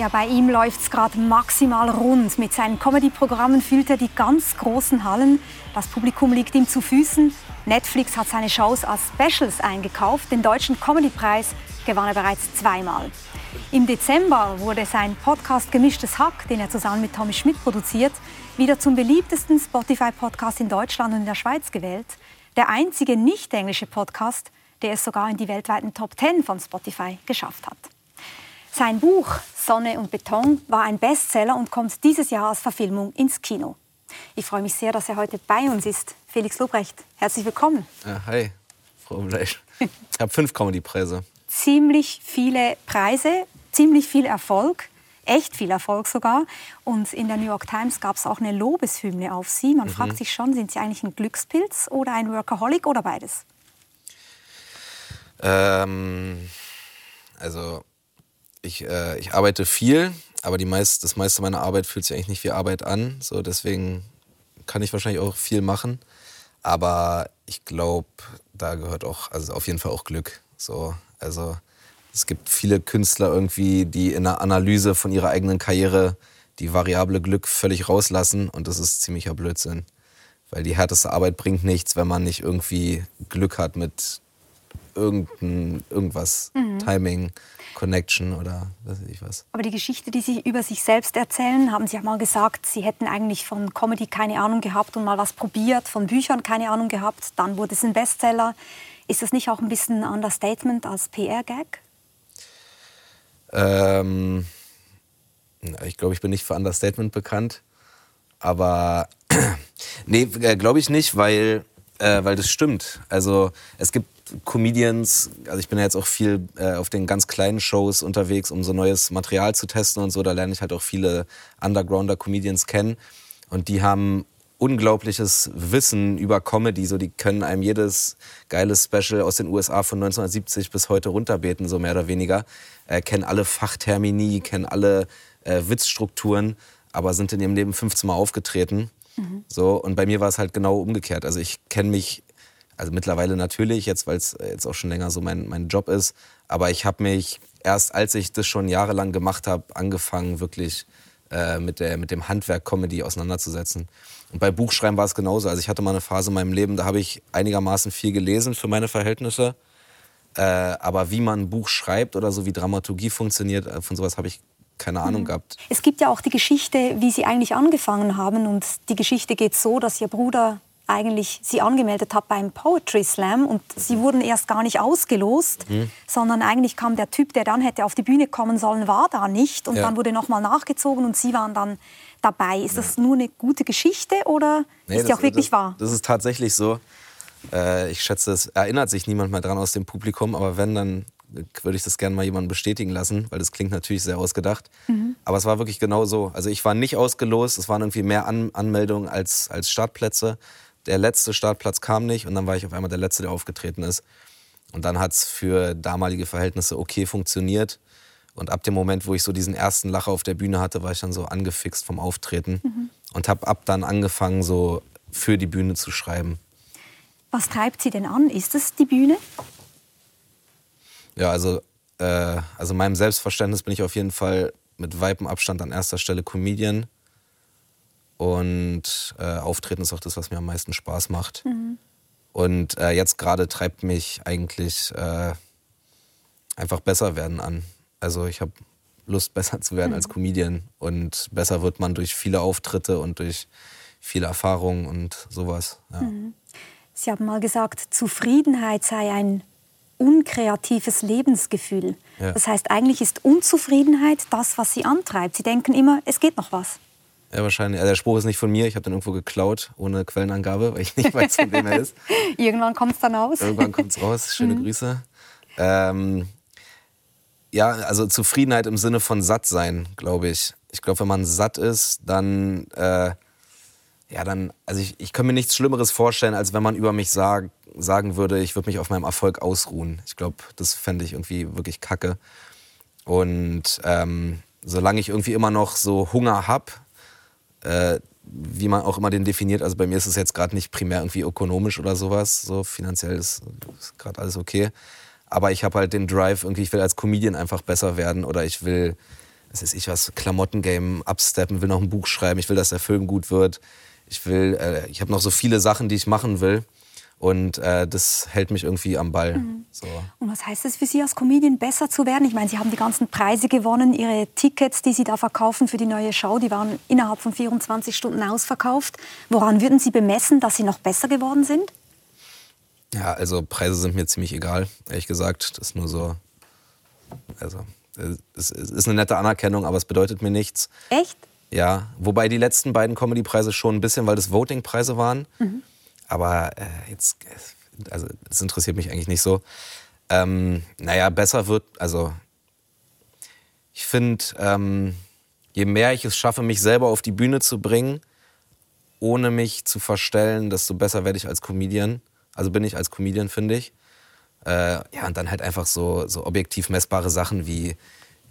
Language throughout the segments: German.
Ja, bei ihm läuft es gerade maximal rund. Mit seinen Comedy-Programmen füllt er die ganz großen Hallen. Das Publikum liegt ihm zu Füßen. Netflix hat seine Shows als Specials eingekauft. Den deutschen Comedy-Preis gewann er bereits zweimal. Im Dezember wurde sein Podcast Gemischtes Hack, den er zusammen mit Tommy Schmidt produziert, wieder zum beliebtesten Spotify-Podcast in Deutschland und in der Schweiz gewählt. Der einzige nicht englische Podcast, der es sogar in die weltweiten Top 10 von Spotify geschafft hat. Sein Buch Sonne und Beton war ein Bestseller und kommt dieses Jahr als Verfilmung ins Kino. Ich freue mich sehr, dass er heute bei uns ist. Felix Lobrecht, herzlich willkommen. Ja, hi, Frau Bleich. Ich habe fünf Comedy-Preise. Ziemlich viele Preise, ziemlich viel Erfolg, echt viel Erfolg sogar. Und in der New York Times gab es auch eine Lobeshymne auf Sie. Man mhm. fragt sich schon, sind Sie eigentlich ein Glückspilz oder ein Workaholic oder beides? Ähm, also ich, äh, ich arbeite viel, aber die meist, das meiste meiner Arbeit fühlt sich eigentlich nicht wie Arbeit an. So, deswegen kann ich wahrscheinlich auch viel machen. Aber ich glaube, da gehört auch, also auf jeden Fall auch Glück. So, also es gibt viele Künstler irgendwie, die in der Analyse von ihrer eigenen Karriere die Variable Glück völlig rauslassen und das ist ziemlicher Blödsinn. Weil die härteste Arbeit bringt nichts, wenn man nicht irgendwie Glück hat mit irgendein, irgendwas, mhm. Timing, Connection oder weiß ich was. Aber die Geschichte, die Sie über sich selbst erzählen, haben Sie ja mal gesagt, Sie hätten eigentlich von Comedy keine Ahnung gehabt und mal was probiert, von Büchern keine Ahnung gehabt, dann wurde es ein Bestseller. Ist das nicht auch ein bisschen ein Understatement als PR-Gag? Ähm, ich glaube, ich bin nicht für Understatement bekannt. Aber nee, äh, glaube ich nicht, weil, äh, weil das stimmt. Also es gibt Comedians, also ich bin ja jetzt auch viel äh, auf den ganz kleinen Shows unterwegs, um so neues Material zu testen und so. Da lerne ich halt auch viele Undergrounder-Comedians kennen. Und die haben unglaubliches Wissen über Comedy. So, die können einem jedes geile Special aus den USA von 1970 bis heute runterbeten, so mehr oder weniger. Äh, kennen alle Fachtermini, kennen alle äh, Witzstrukturen, aber sind in ihrem Leben 15 Mal aufgetreten. Mhm. So, und bei mir war es halt genau umgekehrt. Also ich kenne mich also mittlerweile natürlich, jetzt weil es jetzt auch schon länger so mein, mein Job ist. Aber ich habe mich erst, als ich das schon jahrelang gemacht habe, angefangen, wirklich äh, mit, der, mit dem Handwerk Comedy auseinanderzusetzen. Und bei Buchschreiben war es genauso. Also ich hatte mal eine Phase in meinem Leben, da habe ich einigermaßen viel gelesen für meine Verhältnisse. Äh, aber wie man ein Buch schreibt oder so, wie Dramaturgie funktioniert, äh, von sowas habe ich keine Ahnung mhm. gehabt. Es gibt ja auch die Geschichte, wie Sie eigentlich angefangen haben. Und die Geschichte geht so, dass Ihr Bruder eigentlich sie angemeldet habe beim Poetry Slam und sie wurden erst gar nicht ausgelost, mhm. sondern eigentlich kam der Typ, der dann hätte auf die Bühne kommen sollen, war da nicht und ja. dann wurde nochmal nachgezogen und sie waren dann dabei. Ist das nur eine gute Geschichte oder nee, ist die auch wirklich das, wahr? Das ist tatsächlich so. Äh, ich schätze, es erinnert sich niemand mehr dran aus dem Publikum, aber wenn, dann würde ich das gerne mal jemandem bestätigen lassen, weil das klingt natürlich sehr ausgedacht. Mhm. Aber es war wirklich genau so. Also ich war nicht ausgelost, es waren irgendwie mehr An Anmeldungen als, als Startplätze der letzte Startplatz kam nicht und dann war ich auf einmal der Letzte, der aufgetreten ist. Und dann hat es für damalige Verhältnisse okay funktioniert. Und ab dem Moment, wo ich so diesen ersten Lacher auf der Bühne hatte, war ich dann so angefixt vom Auftreten mhm. und habe ab dann angefangen, so für die Bühne zu schreiben. Was treibt Sie denn an? Ist es die Bühne? Ja, also, äh, also meinem Selbstverständnis bin ich auf jeden Fall mit weitem Abstand an erster Stelle Comedian. Und äh, Auftreten ist auch das, was mir am meisten Spaß macht. Mhm. Und äh, jetzt gerade treibt mich eigentlich äh, einfach besser werden an. Also ich habe Lust, besser zu werden mhm. als Comedian. Und besser wird man durch viele Auftritte und durch viele Erfahrungen und sowas. Ja. Mhm. Sie haben mal gesagt, Zufriedenheit sei ein unkreatives Lebensgefühl. Ja. Das heißt, eigentlich ist Unzufriedenheit das, was Sie antreibt. Sie denken immer, es geht noch was. Ja, wahrscheinlich. Also der Spruch ist nicht von mir, ich habe den irgendwo geklaut, ohne Quellenangabe, weil ich nicht weiß, von wem er ist. Irgendwann kommt es dann raus. Irgendwann kommt es raus. Schöne mhm. Grüße. Ähm, ja, also Zufriedenheit im Sinne von satt sein, glaube ich. Ich glaube, wenn man satt ist, dann, äh, ja, dann, also ich, ich kann mir nichts Schlimmeres vorstellen, als wenn man über mich sag, sagen würde, ich würde mich auf meinem Erfolg ausruhen. Ich glaube, das fände ich irgendwie wirklich kacke. Und ähm, solange ich irgendwie immer noch so Hunger habe, äh, wie man auch immer den definiert. Also bei mir ist es jetzt gerade nicht primär irgendwie ökonomisch oder sowas. So finanziell ist, ist gerade alles okay. Aber ich habe halt den Drive, irgendwie, ich will als Comedian einfach besser werden oder ich will was weiß ich was, Klamottengame absteppen, will noch ein Buch schreiben, ich will, dass der Film gut wird. Ich will, äh, ich habe noch so viele Sachen, die ich machen will. Und äh, das hält mich irgendwie am Ball. Mhm. So. Und was heißt es für Sie als Comedian, besser zu werden? Ich meine, Sie haben die ganzen Preise gewonnen. Ihre Tickets, die Sie da verkaufen für die neue Show, die waren innerhalb von 24 Stunden ausverkauft. Woran würden Sie bemessen, dass Sie noch besser geworden sind? Ja, also Preise sind mir ziemlich egal, ehrlich gesagt. Das ist nur so. Also, es ist eine nette Anerkennung, aber es bedeutet mir nichts. Echt? Ja, wobei die letzten beiden Comedy-Preise schon ein bisschen, weil das Voting-Preise waren. Mhm. Aber äh, jetzt, also das interessiert mich eigentlich nicht so. Ähm, naja, besser wird, also ich finde, ähm, je mehr ich es schaffe, mich selber auf die Bühne zu bringen, ohne mich zu verstellen, desto besser werde ich als Comedian. Also bin ich als Comedian, finde ich. Äh, ja, und dann halt einfach so, so objektiv messbare Sachen wie,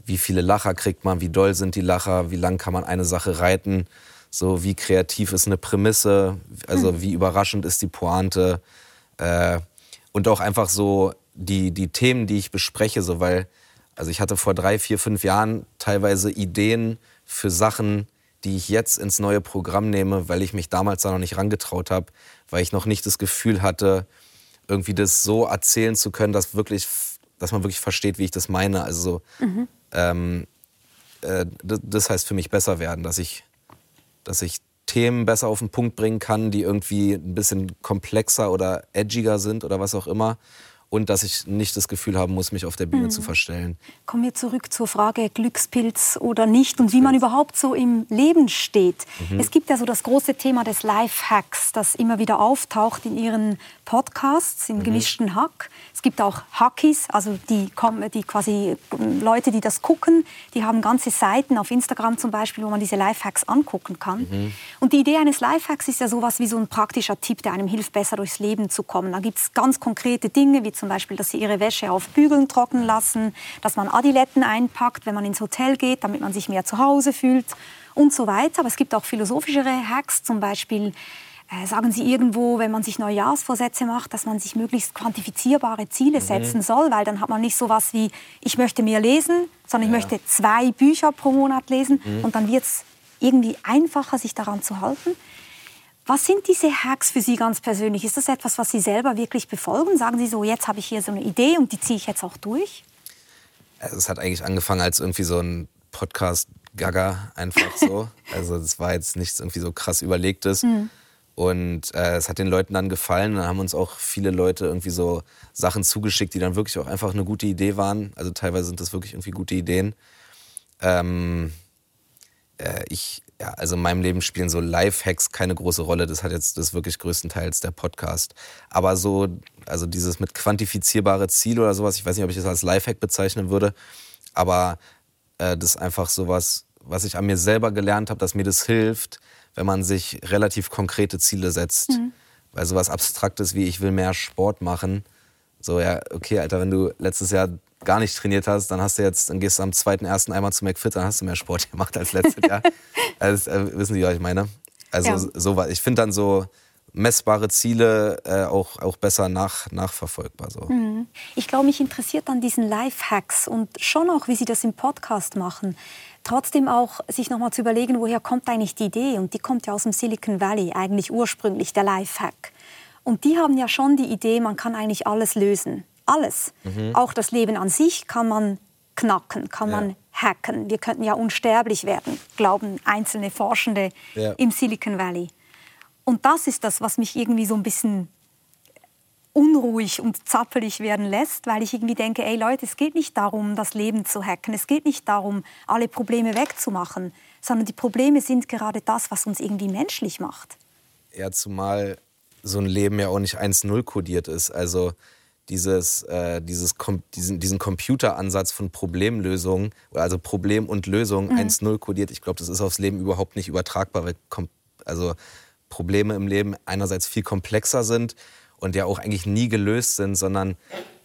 wie viele Lacher kriegt man, wie doll sind die Lacher, wie lang kann man eine Sache reiten. So, wie kreativ ist eine Prämisse, also hm. wie überraschend ist die Pointe. Äh, und auch einfach so die, die Themen, die ich bespreche, so weil, also ich hatte vor drei, vier, fünf Jahren teilweise Ideen für Sachen, die ich jetzt ins neue Programm nehme, weil ich mich damals da noch nicht rangetraut habe, weil ich noch nicht das Gefühl hatte, irgendwie das so erzählen zu können, dass wirklich, dass man wirklich versteht, wie ich das meine. Also so, mhm. ähm, äh, das heißt für mich besser werden, dass ich dass ich Themen besser auf den Punkt bringen kann, die irgendwie ein bisschen komplexer oder edgiger sind oder was auch immer und dass ich nicht das Gefühl haben muss, mich auf der Bühne mhm. zu verstellen. Kommen wir zurück zur Frage Glückspilz oder nicht und wie man überhaupt so im Leben steht. Mhm. Es gibt ja so das große Thema des Lifehacks, das immer wieder auftaucht in Ihren Podcasts, im mhm. gemischten Hack. Es gibt auch Hackies, also die, die quasi Leute, die das gucken, die haben ganze Seiten auf Instagram zum Beispiel, wo man diese Lifehacks angucken kann. Mhm. Und die Idee eines Lifehacks ist ja sowas wie so ein praktischer Tipp, der einem hilft, besser durchs Leben zu kommen. Da gibt es ganz konkrete Dinge, wie zum Beispiel, dass sie ihre Wäsche auf Bügeln trocknen lassen, dass man Adiletten einpackt, wenn man ins Hotel geht, damit man sich mehr zu Hause fühlt und so weiter. Aber es gibt auch philosophischere Hacks, zum Beispiel sagen Sie irgendwo, wenn man sich Neujahrsvorsätze macht, dass man sich möglichst quantifizierbare Ziele mhm. setzen soll, weil dann hat man nicht so was wie, ich möchte mehr lesen, sondern ja. ich möchte zwei Bücher pro Monat lesen mhm. und dann wird es irgendwie einfacher, sich daran zu halten. Was sind diese Hacks für Sie ganz persönlich? Ist das etwas, was Sie selber wirklich befolgen? Sagen Sie so, jetzt habe ich hier so eine Idee und die ziehe ich jetzt auch durch? Also es hat eigentlich angefangen als irgendwie so ein Podcast-Gaga einfach so. also es war jetzt nichts irgendwie so krass überlegtes. Mhm. Und äh, es hat den Leuten dann gefallen. Dann haben uns auch viele Leute irgendwie so Sachen zugeschickt, die dann wirklich auch einfach eine gute Idee waren. Also teilweise sind das wirklich irgendwie gute Ideen. Ähm, äh, ich ja, also in meinem Leben spielen so Live-Hacks keine große Rolle. Das hat jetzt das wirklich größtenteils der Podcast. Aber so, also dieses mit quantifizierbare Ziele oder sowas, ich weiß nicht, ob ich das als Live-Hack bezeichnen würde, aber äh, das ist einfach sowas, was ich an mir selber gelernt habe, dass mir das hilft, wenn man sich relativ konkrete Ziele setzt. Mhm. Weil sowas Abstraktes wie ich will mehr Sport machen, so ja, okay, Alter, wenn du letztes Jahr gar nicht trainiert hast, dann hast du jetzt, dann gehst du am zweiten ersten einmal zu McFit, dann hast du mehr Sport gemacht als letztes Jahr. Also, äh, wissen Sie, was ich meine? Also ja. so Ich finde dann so messbare Ziele äh, auch, auch besser nach, nachverfolgbar. So. Mhm. Ich glaube, mich interessiert an diesen Life-Hacks und schon auch, wie Sie das im Podcast machen. Trotzdem auch sich nochmal zu überlegen, woher kommt eigentlich die Idee? Und die kommt ja aus dem Silicon Valley, eigentlich ursprünglich, der Life-Hack. Und die haben ja schon die Idee, man kann eigentlich alles lösen alles. Mhm. Auch das Leben an sich kann man knacken, kann ja. man hacken. Wir könnten ja unsterblich werden, glauben einzelne Forschende ja. im Silicon Valley. Und das ist das, was mich irgendwie so ein bisschen unruhig und zappelig werden lässt, weil ich irgendwie denke, ey Leute, es geht nicht darum, das Leben zu hacken, es geht nicht darum, alle Probleme wegzumachen, sondern die Probleme sind gerade das, was uns irgendwie menschlich macht. Ja, zumal so ein Leben ja auch nicht 1-0 kodiert ist. Also dieses, äh, dieses diesen, diesen Computeransatz von Problemlösung, also Problem und Lösung mhm. 1-0 kodiert. Ich glaube, das ist aufs Leben überhaupt nicht übertragbar, weil also Probleme im Leben einerseits viel komplexer sind und ja auch eigentlich nie gelöst sind, sondern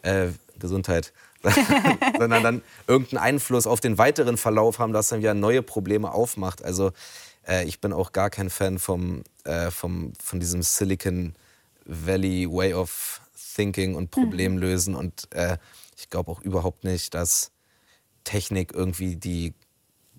äh, Gesundheit, sondern dann irgendeinen Einfluss auf den weiteren Verlauf haben, dass dann wieder neue Probleme aufmacht. Also äh, ich bin auch gar kein Fan vom, äh, vom, von diesem Silicon Valley Way of Thinking und Problemlösen. Mhm. Und äh, ich glaube auch überhaupt nicht, dass Technik irgendwie die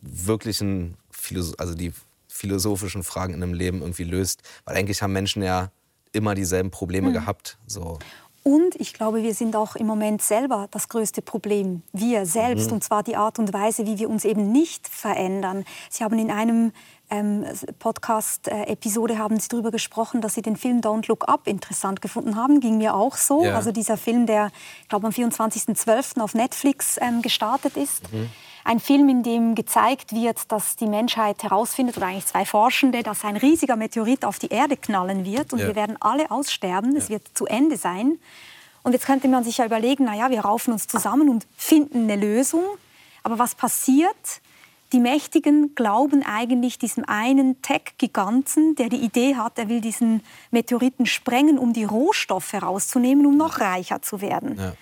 wirklichen, Philosoph also die philosophischen Fragen in einem Leben irgendwie löst. Weil eigentlich haben Menschen ja immer dieselben Probleme mhm. gehabt. So. Und ich glaube, wir sind auch im Moment selber das größte Problem. Wir selbst, mhm. und zwar die Art und Weise, wie wir uns eben nicht verändern. Sie haben in einem ähm, Podcast-Episode haben Sie darüber gesprochen, dass Sie den Film Don't Look Up interessant gefunden haben. Ging mir auch so. Ja. Also dieser Film, der, ich glaube, am 24.12. auf Netflix ähm, gestartet ist. Mhm. Ein Film, in dem gezeigt wird, dass die Menschheit herausfindet, oder eigentlich zwei Forschende, dass ein riesiger Meteorit auf die Erde knallen wird und ja. wir werden alle aussterben. Ja. Es wird zu Ende sein. Und jetzt könnte man sich ja überlegen, naja, wir raufen uns zusammen und finden eine Lösung. Aber was passiert? Die Mächtigen glauben eigentlich diesem einen Tech-Giganten, der die Idee hat, er will diesen Meteoriten sprengen, um die Rohstoffe herauszunehmen, um noch reicher zu werden. Ja.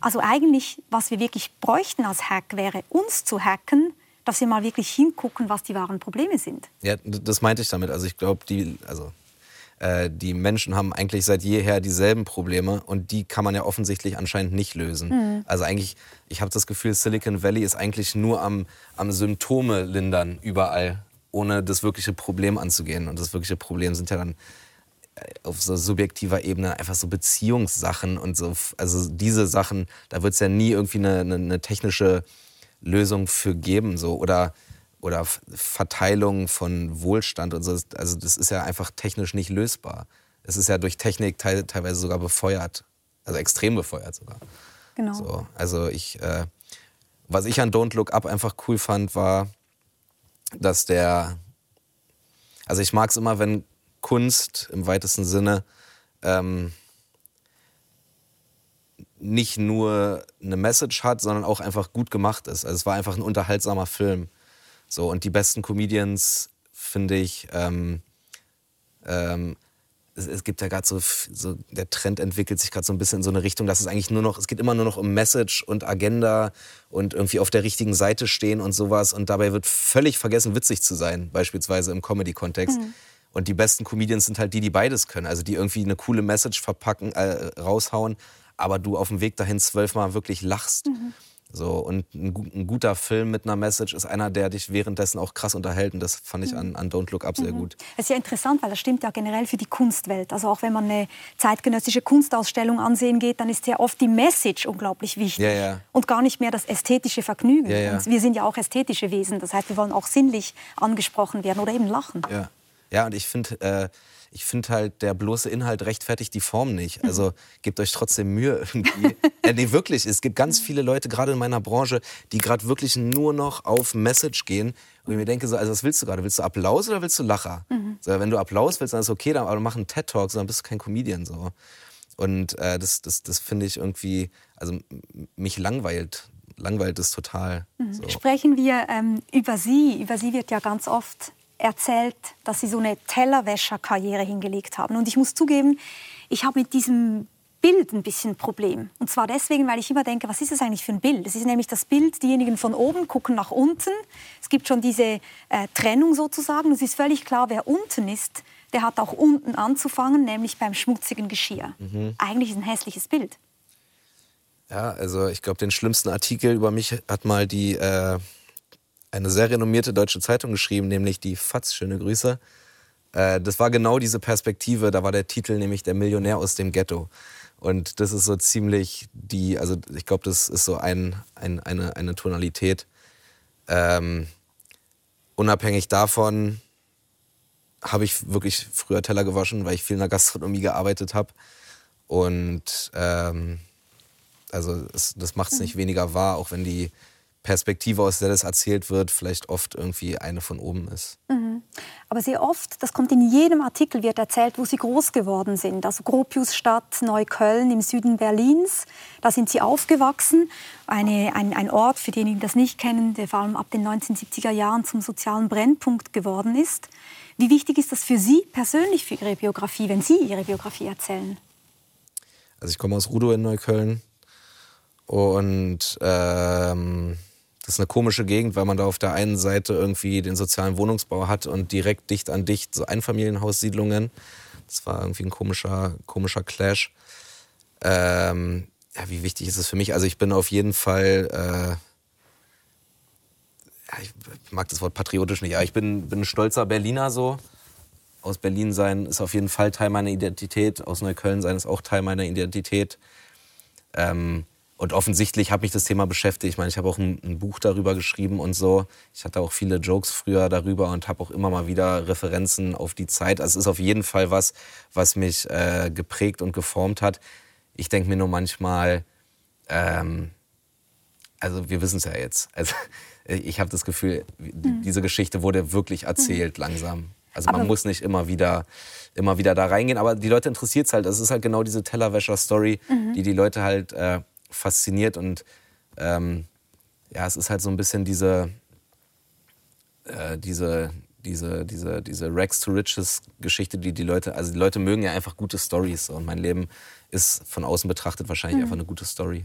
Also eigentlich, was wir wirklich bräuchten als Hack, wäre uns zu hacken, dass wir mal wirklich hingucken, was die wahren Probleme sind. Ja, das meinte ich damit. Also ich glaube, die, also, äh, die Menschen haben eigentlich seit jeher dieselben Probleme und die kann man ja offensichtlich anscheinend nicht lösen. Mhm. Also eigentlich, ich habe das Gefühl, Silicon Valley ist eigentlich nur am, am Symptome lindern überall, ohne das wirkliche Problem anzugehen. Und das wirkliche Problem sind ja dann auf so subjektiver Ebene einfach so Beziehungssachen und so, also diese Sachen, da wird es ja nie irgendwie eine, eine, eine, technische Lösung für geben, so oder oder Verteilung von Wohlstand und so. Also das ist ja einfach technisch nicht lösbar. Es ist ja durch Technik te teilweise sogar befeuert, also extrem befeuert sogar. Genau. So, also ich, äh, was ich an Don't Look Up einfach cool fand, war, dass der, also ich mag es immer, wenn Kunst im weitesten Sinne ähm, nicht nur eine Message hat, sondern auch einfach gut gemacht ist. Also es war einfach ein unterhaltsamer Film. So, und die besten Comedians, finde ich, ähm, ähm, es, es, gibt ja gerade so, so, der Trend entwickelt sich gerade so ein bisschen in so eine Richtung, dass es eigentlich nur noch, es geht immer nur noch um Message und Agenda und irgendwie auf der richtigen Seite stehen und sowas. Und dabei wird völlig vergessen, witzig zu sein, beispielsweise im Comedy-Kontext. Mhm. Und die besten Comedians sind halt die, die beides können. Also die irgendwie eine coole Message verpacken, äh, raushauen, aber du auf dem Weg dahin zwölfmal wirklich lachst. Mhm. So, und ein, ein, guter Film mit einer Message ist einer, der dich währenddessen auch krass unterhält. Und das fand ich an, an Don't Look Up sehr mhm. gut. Das ist ja interessant, weil das stimmt ja generell für die Kunstwelt. Also auch wenn man eine zeitgenössische Kunstausstellung ansehen geht, dann ist ja oft die Message unglaublich wichtig. Ja, ja. Und gar nicht mehr das ästhetische Vergnügen. Ja, wir sind ja auch ästhetische Wesen. Das heißt, wir wollen auch sinnlich angesprochen werden oder eben lachen. Ja. Ja, und ich finde, äh, ich finde halt, der bloße Inhalt rechtfertigt die Form nicht. Also gebt euch trotzdem Mühe irgendwie. äh, nee, wirklich. Es gibt ganz viele Leute, gerade in meiner Branche, die gerade wirklich nur noch auf Message gehen. Und ich mir denke so, also was willst du gerade? Willst du Applaus oder willst du Lacher? Mhm. So, wenn du Applaus willst, dann ist okay, dann, aber mach einen TED-Talk, dann bist du kein Comedian. So. Und äh, das, das, das finde ich irgendwie, also mich langweilt langweilt es total. Mhm. So. Sprechen wir ähm, über Sie. Über Sie wird ja ganz oft erzählt, dass sie so eine Tellerwäscherkarriere hingelegt haben. Und ich muss zugeben, ich habe mit diesem Bild ein bisschen ein Problem. Und zwar deswegen, weil ich immer denke, was ist das eigentlich für ein Bild? Es ist nämlich das Bild, diejenigen von oben gucken nach unten. Es gibt schon diese äh, Trennung sozusagen. Es ist völlig klar, wer unten ist, der hat auch unten anzufangen, nämlich beim schmutzigen Geschirr. Mhm. Eigentlich ist ein hässliches Bild. Ja, also ich glaube, den schlimmsten Artikel über mich hat mal die äh, eine sehr renommierte deutsche Zeitung geschrieben, nämlich die FAZ, schöne Grüße. Äh, das war genau diese Perspektive, da war der Titel nämlich Der Millionär aus dem Ghetto. Und das ist so ziemlich die, also ich glaube, das ist so ein, ein, eine, eine Tonalität. Ähm, unabhängig davon habe ich wirklich früher Teller gewaschen, weil ich viel in der Gastronomie gearbeitet habe. Und ähm, also es, das macht es nicht weniger wahr, auch wenn die Perspektive, aus der das erzählt wird, vielleicht oft irgendwie eine von oben ist. Mhm. Aber sehr oft, das kommt in jedem Artikel, wird erzählt, wo sie groß geworden sind. Also Gropiusstadt, Neukölln im Süden Berlins, da sind sie aufgewachsen. Eine, ein, ein Ort, für diejenigen, die das nicht kennen, der vor allem ab den 1970er Jahren zum sozialen Brennpunkt geworden ist. Wie wichtig ist das für Sie persönlich, für Ihre Biografie, wenn Sie Ihre Biografie erzählen? Also ich komme aus Rudow in Neukölln und ähm das ist eine komische Gegend, weil man da auf der einen Seite irgendwie den sozialen Wohnungsbau hat und direkt dicht an dicht so Einfamilienhaussiedlungen. Das war irgendwie ein komischer, komischer Clash. Ähm, ja, wie wichtig ist es für mich? Also ich bin auf jeden Fall, äh, ja, ich mag das Wort patriotisch nicht, aber ich bin, bin ein stolzer Berliner so. Aus Berlin sein ist auf jeden Fall Teil meiner Identität. Aus Neukölln sein ist auch Teil meiner Identität. Ähm, und offensichtlich hat mich das Thema beschäftigt. Ich meine, ich habe auch ein, ein, Buch darüber geschrieben und so. Ich hatte auch viele Jokes früher darüber und habe auch immer mal wieder Referenzen auf die Zeit. Also es ist auf jeden Fall was, was mich äh, geprägt und geformt hat. Ich denke mir nur manchmal, ähm, also wir wissen es ja jetzt. Also ich habe das Gefühl, mhm. diese Geschichte wurde wirklich erzählt mhm. langsam. Also man aber muss nicht immer wieder, immer wieder da reingehen, aber die Leute interessiert es halt. Es ist halt genau diese Tellerwäscher-Story, mhm. die die Leute halt äh, fasziniert und ähm, ja, es ist halt so ein bisschen diese, äh, diese, diese, diese, diese Rags to Riches Geschichte, die die Leute, also die Leute mögen ja einfach gute Stories und mein Leben ist von außen betrachtet wahrscheinlich mhm. einfach eine gute Story.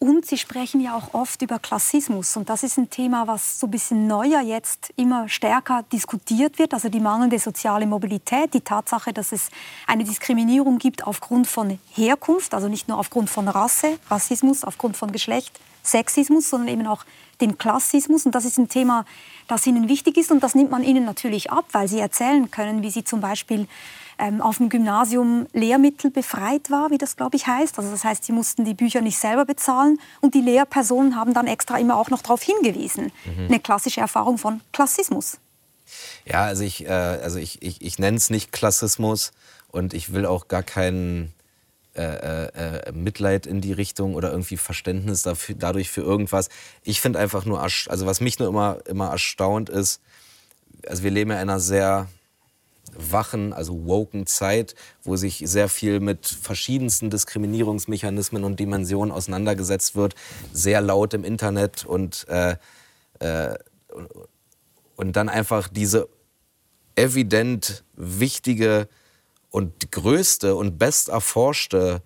Und Sie sprechen ja auch oft über Klassismus. Und das ist ein Thema, was so ein bisschen neuer jetzt immer stärker diskutiert wird. Also die mangelnde soziale Mobilität, die Tatsache, dass es eine Diskriminierung gibt aufgrund von Herkunft, also nicht nur aufgrund von Rasse, Rassismus, aufgrund von Geschlecht, Sexismus, sondern eben auch den Klassismus. Und das ist ein Thema, das Ihnen wichtig ist. Und das nimmt man Ihnen natürlich ab, weil Sie erzählen können, wie Sie zum Beispiel ähm, auf dem Gymnasium Lehrmittel befreit war, wie das, glaube ich, heißt. Also das heißt, sie mussten die Bücher nicht selber bezahlen und die Lehrpersonen haben dann extra immer auch noch darauf hingewiesen. Mhm. Eine klassische Erfahrung von Klassismus. Ja, also ich, äh, also ich, ich, ich nenne es nicht Klassismus und ich will auch gar keinen äh, äh, äh, Mitleid in die Richtung oder irgendwie Verständnis dafür, dadurch für irgendwas. Ich finde einfach nur, also was mich nur immer, immer erstaunt ist, also wir leben ja in einer sehr wachen, also woken Zeit, wo sich sehr viel mit verschiedensten Diskriminierungsmechanismen und Dimensionen auseinandergesetzt wird, sehr laut im Internet und, äh, äh, und dann einfach diese evident wichtige und größte und best erforschte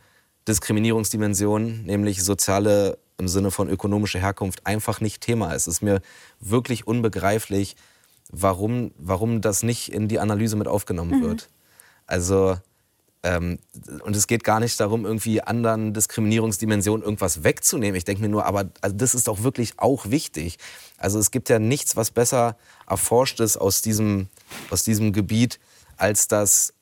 Diskriminierungsdimension, nämlich soziale im Sinne von ökonomischer Herkunft, einfach nicht Thema ist. Es ist mir wirklich unbegreiflich, warum, warum das nicht in die Analyse mit aufgenommen mhm. wird. Also, ähm, und es geht gar nicht darum, irgendwie anderen Diskriminierungsdimensionen irgendwas wegzunehmen. Ich denke mir nur, aber also das ist doch wirklich auch wichtig. Also es gibt ja nichts, was besser erforscht ist aus diesem, aus diesem Gebiet, als dass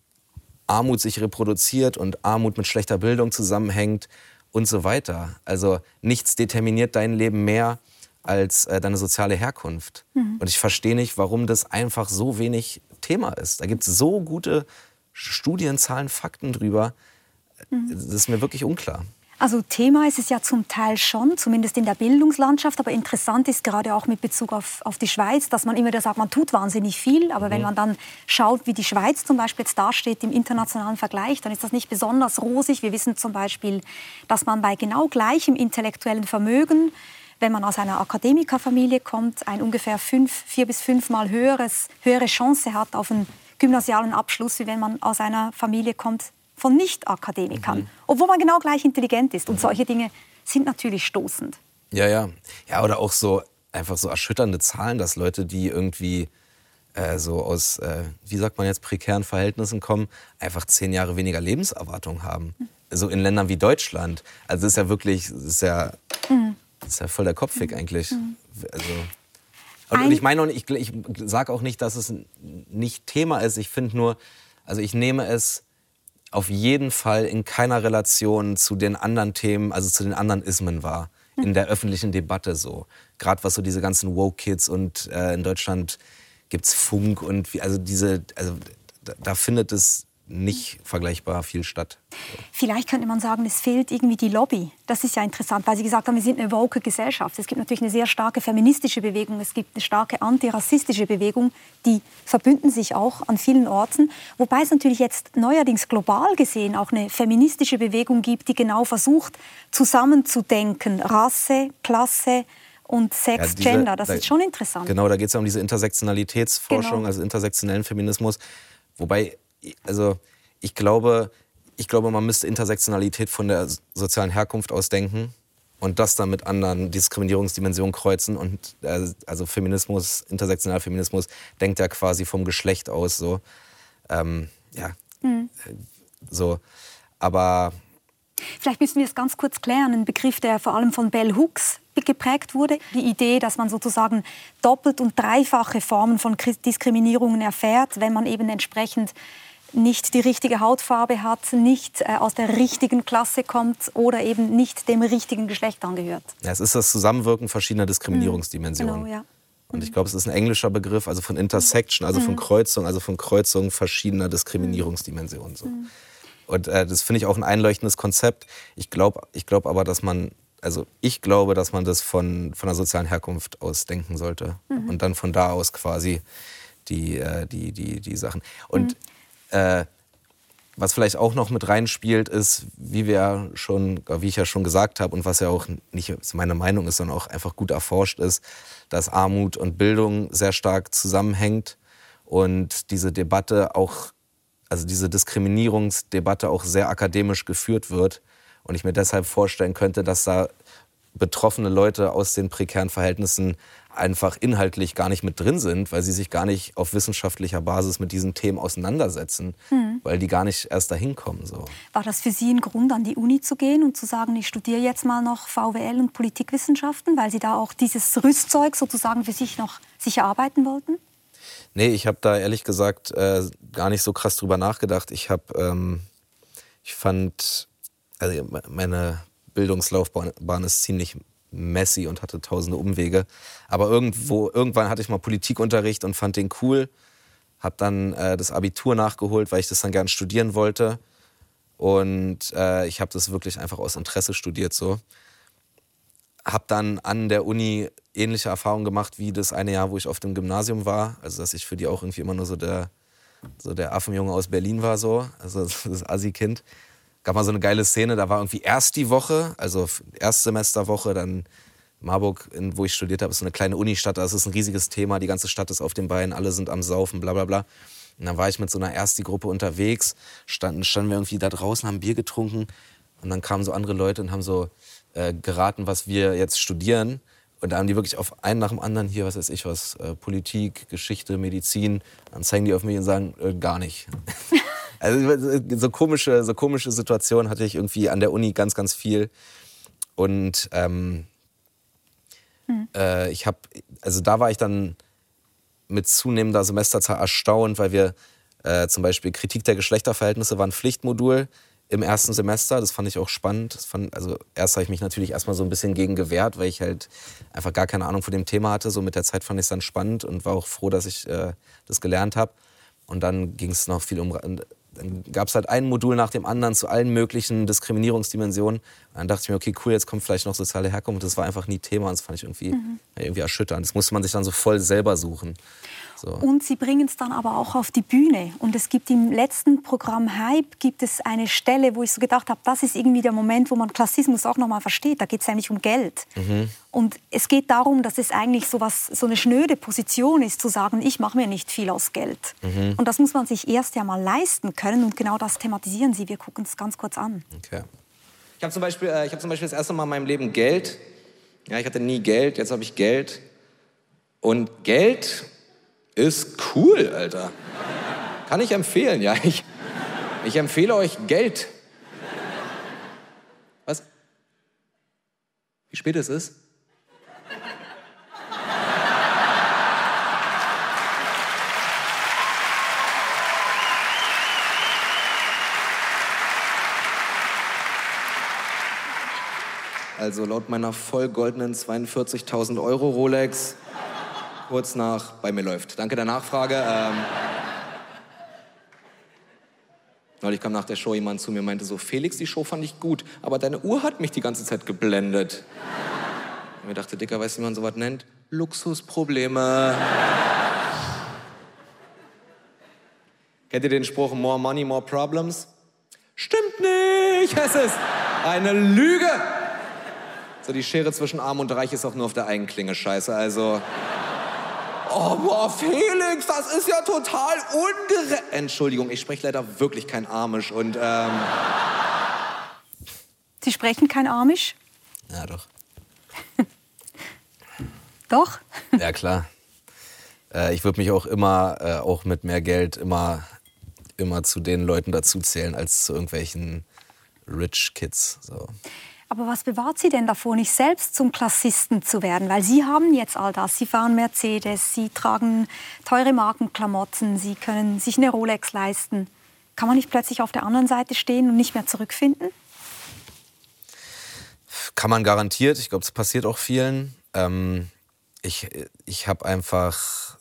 Armut sich reproduziert und Armut mit schlechter Bildung zusammenhängt und so weiter. Also nichts determiniert dein Leben mehr als äh, deine soziale Herkunft. Mhm. Und ich verstehe nicht, warum das einfach so wenig Thema ist. Da gibt es so gute Studien, Zahlen, Fakten drüber. Mhm. Das ist mir wirklich unklar. Also Thema ist es ja zum Teil schon, zumindest in der Bildungslandschaft. Aber interessant ist gerade auch mit Bezug auf, auf die Schweiz, dass man immer wieder sagt, man tut wahnsinnig viel. Aber mhm. wenn man dann schaut, wie die Schweiz zum Beispiel jetzt dasteht im internationalen Vergleich, dann ist das nicht besonders rosig. Wir wissen zum Beispiel, dass man bei genau gleichem intellektuellen Vermögen wenn man aus einer Akademikerfamilie kommt, ein ungefähr fünf, vier bis fünfmal höheres, höhere Chance hat auf einen gymnasialen Abschluss, wie wenn man aus einer Familie kommt von Nicht-Akademikern, mhm. obwohl man genau gleich intelligent ist. Und solche Dinge sind natürlich stoßend. Ja, ja. Ja, oder auch so einfach so erschütternde Zahlen, dass Leute, die irgendwie äh, so aus, äh, wie sagt man jetzt, prekären Verhältnissen kommen, einfach zehn Jahre weniger Lebenserwartung haben. Mhm. So in Ländern wie Deutschland. Also das ist ja wirklich, das ist ja mhm. Das ist ja voll der Kopfweg eigentlich. Also, und, ich meine, ich, ich sage auch nicht, dass es nicht Thema ist. Ich finde nur, also ich nehme es auf jeden Fall in keiner Relation zu den anderen Themen, also zu den anderen Ismen wahr. In der öffentlichen Debatte so. Gerade was so diese ganzen Woke-Kids und äh, in Deutschland gibt es Funk und wie, also diese, also da, da findet es nicht vergleichbar viel statt. Vielleicht könnte man sagen, es fehlt irgendwie die Lobby. Das ist ja interessant, weil Sie gesagt haben, wir sind eine woke Gesellschaft. Es gibt natürlich eine sehr starke feministische Bewegung, es gibt eine starke antirassistische Bewegung, die verbünden sich auch an vielen Orten. Wobei es natürlich jetzt neuerdings global gesehen auch eine feministische Bewegung gibt, die genau versucht, zusammenzudenken, Rasse, Klasse, und Sex, ja, diese, Gender. Das da, ist schon interessant. Genau, da geht es ja um diese Intersektionalitätsforschung, genau. also intersektionellen Feminismus. Wobei also ich glaube, ich glaube, man müsste Intersektionalität von der sozialen Herkunft aus denken und das dann mit anderen Diskriminierungsdimensionen kreuzen. Und äh, also Feminismus, intersektionaler Feminismus denkt ja quasi vom Geschlecht aus so. Ähm, ja, mhm. so. Aber Vielleicht müssen wir es ganz kurz klären. Ein Begriff, der vor allem von Bell Hooks geprägt wurde. Die Idee, dass man sozusagen doppelt und dreifache Formen von Diskriminierungen erfährt, wenn man eben entsprechend nicht die richtige Hautfarbe hat, nicht äh, aus der richtigen Klasse kommt oder eben nicht dem richtigen Geschlecht angehört. Ja, es ist das Zusammenwirken verschiedener Diskriminierungsdimensionen. Genau, ja. Und ich glaube, es ist ein englischer Begriff, also von Intersection, also von mhm. Kreuzung, also von Kreuzung verschiedener Diskriminierungsdimensionen. So. Mhm. Und äh, das finde ich auch ein einleuchtendes Konzept. Ich glaube ich glaub aber, dass man, also ich glaube, dass man das von, von der sozialen Herkunft aus denken sollte. Mhm. Und dann von da aus quasi die, äh, die, die, die Sachen. Und mhm. Äh, was vielleicht auch noch mit reinspielt, ist, wie wir schon, wie ich ja schon gesagt habe und was ja auch nicht meine Meinung ist, sondern auch einfach gut erforscht ist, dass Armut und Bildung sehr stark zusammenhängt und diese Debatte auch also diese Diskriminierungsdebatte auch sehr akademisch geführt wird. Und ich mir deshalb vorstellen könnte, dass da betroffene Leute aus den prekären Verhältnissen einfach inhaltlich gar nicht mit drin sind, weil sie sich gar nicht auf wissenschaftlicher Basis mit diesen Themen auseinandersetzen, hm. weil die gar nicht erst dahin kommen. So. War das für Sie ein Grund, an die Uni zu gehen und zu sagen, ich studiere jetzt mal noch VWL und Politikwissenschaften, weil Sie da auch dieses Rüstzeug sozusagen für sich noch sich erarbeiten wollten? Nee, ich habe da ehrlich gesagt äh, gar nicht so krass drüber nachgedacht. Ich habe, ähm, ich fand, also meine Bildungslaufbahn ist ziemlich messy und hatte tausende Umwege. Aber irgendwo, irgendwann hatte ich mal Politikunterricht und fand den cool. Hab dann äh, das Abitur nachgeholt, weil ich das dann gern studieren wollte. Und äh, ich habe das wirklich einfach aus Interesse studiert so habe dann an der Uni ähnliche Erfahrungen gemacht wie das eine Jahr, wo ich auf dem Gymnasium war. Also dass ich für die auch irgendwie immer nur so der, so der Affenjunge aus Berlin war, so, also das Assi-Kind. Gab mal so eine geile Szene, da war irgendwie erst die Woche, also Erstsemesterwoche, dann Marburg, in, wo ich studiert habe, ist so eine kleine Unistadt, das ist ein riesiges Thema, die ganze Stadt ist auf den Beinen, alle sind am Saufen, bla bla bla. Und dann war ich mit so einer Ersti-Gruppe unterwegs, standen, standen wir irgendwie da draußen, haben Bier getrunken und dann kamen so andere Leute und haben so, äh, geraten, was wir jetzt studieren. Und da haben die wirklich auf einen nach dem anderen hier, was weiß ich was, äh, Politik, Geschichte, Medizin. Dann zeigen die auf mich und sagen, äh, gar nicht. also so komische, so komische Situationen hatte ich irgendwie an der Uni ganz, ganz viel. Und ähm, hm. äh, ich habe, also da war ich dann mit zunehmender Semesterzahl erstaunt, weil wir äh, zum Beispiel Kritik der Geschlechterverhältnisse war ein Pflichtmodul im ersten Semester. Das fand ich auch spannend. Fand, also erst habe ich mich natürlich erstmal so ein bisschen gegen gewehrt, weil ich halt einfach gar keine Ahnung von dem Thema hatte. So mit der Zeit fand ich es dann spannend und war auch froh, dass ich äh, das gelernt habe. Und dann ging es noch viel um. Dann gab es halt ein Modul nach dem anderen zu allen möglichen Diskriminierungsdimensionen. Dann dachte ich mir, okay, cool, jetzt kommt vielleicht noch soziale Herkunft. Das war einfach nie Thema und das fand ich irgendwie, mhm. irgendwie erschütternd. Das musste man sich dann so voll selber suchen. So. Und sie bringen es dann aber auch auf die Bühne. Und es gibt im letzten Programm Hype gibt es eine Stelle, wo ich so gedacht habe, das ist irgendwie der Moment, wo man Klassismus auch noch mal versteht. Da geht es nämlich um Geld. Mhm. Und es geht darum, dass es eigentlich so, was, so eine schnöde Position ist, zu sagen, ich mache mir nicht viel aus Geld. Mhm. Und das muss man sich erst ja mal leisten können. Und genau das thematisieren sie. Wir gucken es ganz kurz an. Okay. Ich habe zum, Beispiel, äh, hab zum Beispiel das erste Mal in meinem Leben Geld. Ja, ich hatte nie Geld, jetzt habe ich Geld. Und Geld ist cool, Alter. Kann ich empfehlen, ja. Ich, ich empfehle euch Geld. Was? Wie spät es ist? Also laut meiner vollgoldenen 42.000 Euro Rolex kurz nach bei mir läuft. Danke der Nachfrage. Ähm, neulich kam nach der Show jemand zu mir und meinte so, Felix, die Show fand ich gut, aber deine Uhr hat mich die ganze Zeit geblendet. Ich mir dachte, Dicker, weißt du, wie man sowas nennt? Luxusprobleme. Kennt ihr den Spruch, more money, more problems? Stimmt nicht, es ist eine Lüge. So, die Schere zwischen Arm und Reich ist auch nur auf der Eigenklinge scheiße, also oh, boah, Felix, das ist ja total ungerecht. Entschuldigung, ich spreche leider wirklich kein Amisch und, ähm Sie sprechen kein Amisch? Ja, doch. doch? Ja, klar. Äh, ich würde mich auch immer, äh, auch mit mehr Geld, immer, immer zu den Leuten dazuzählen, als zu irgendwelchen Rich Kids. So. Aber was bewahrt Sie denn davor, nicht selbst zum Klassisten zu werden? Weil Sie haben jetzt all das. Sie fahren Mercedes, Sie tragen teure Markenklamotten, Sie können sich eine Rolex leisten. Kann man nicht plötzlich auf der anderen Seite stehen und nicht mehr zurückfinden? Kann man garantiert. Ich glaube, es passiert auch vielen. Ähm, ich ich habe einfach,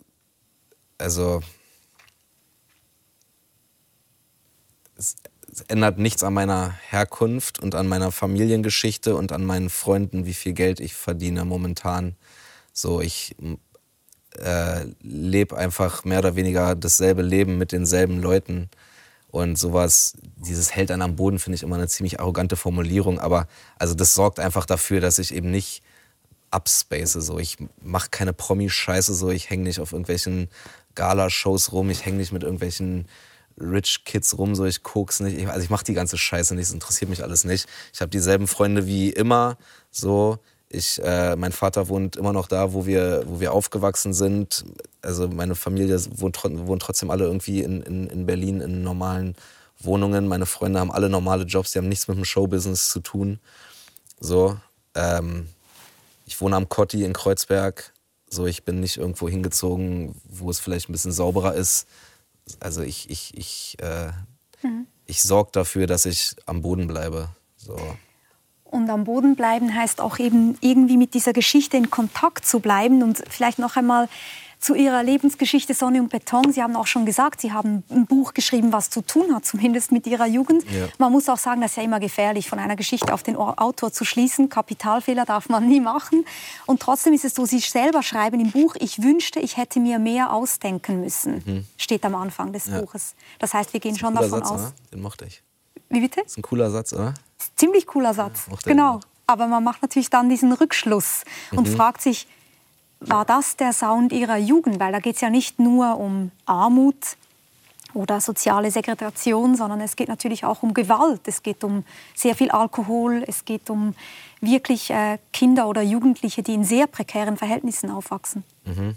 also ändert nichts an meiner Herkunft und an meiner Familiengeschichte und an meinen Freunden, wie viel Geld ich verdiene momentan. So, ich äh, lebe einfach mehr oder weniger dasselbe Leben mit denselben Leuten. Und sowas, dieses hält einen am Boden, finde ich immer eine ziemlich arrogante Formulierung. Aber also das sorgt einfach dafür, dass ich eben nicht upspace. So. Ich mache keine Promi-Scheiße, so. ich hänge nicht auf irgendwelchen Gala-Shows rum, ich hänge nicht mit irgendwelchen Rich Kids rum, so ich guck's nicht. Ich, also ich mache die ganze Scheiße nicht, es interessiert mich alles nicht. Ich habe dieselben Freunde wie immer, so. Ich, äh, mein Vater wohnt immer noch da, wo wir, wo wir aufgewachsen sind. Also meine Familie wohnt, wohnt trotzdem alle irgendwie in, in, in Berlin in normalen Wohnungen. Meine Freunde haben alle normale Jobs, die haben nichts mit dem Showbusiness zu tun. So, ähm, ich wohne am Kotti in Kreuzberg. So, ich bin nicht irgendwo hingezogen, wo es vielleicht ein bisschen sauberer ist. Also ich, ich, ich, äh, mhm. ich sorge dafür, dass ich am Boden bleibe. So. Und am Boden bleiben heißt auch eben irgendwie mit dieser Geschichte in Kontakt zu bleiben und vielleicht noch einmal zu Ihrer Lebensgeschichte Sonne und Beton. Sie haben auch schon gesagt, Sie haben ein Buch geschrieben, was zu tun hat, zumindest mit Ihrer Jugend. Ja. Man muss auch sagen, das ist ja immer gefährlich, von einer Geschichte auf den Autor zu schließen. Kapitalfehler darf man nie machen. Und trotzdem ist es so, Sie selber schreiben im Buch, ich wünschte, ich hätte mir mehr ausdenken müssen. Mhm. Steht am Anfang des ja. Buches. Das heißt, wir gehen schon davon Satz, aus. Oder? Den mochte ich. Wie bitte? Das ist ein cooler Satz, oder? Ziemlich cooler Satz. Ja, genau. Aber man macht natürlich dann diesen Rückschluss und mhm. fragt sich, war das der Sound Ihrer Jugend? Weil da geht es ja nicht nur um Armut oder soziale Segregation, sondern es geht natürlich auch um Gewalt. Es geht um sehr viel Alkohol. Es geht um wirklich äh, Kinder oder Jugendliche, die in sehr prekären Verhältnissen aufwachsen. Mhm.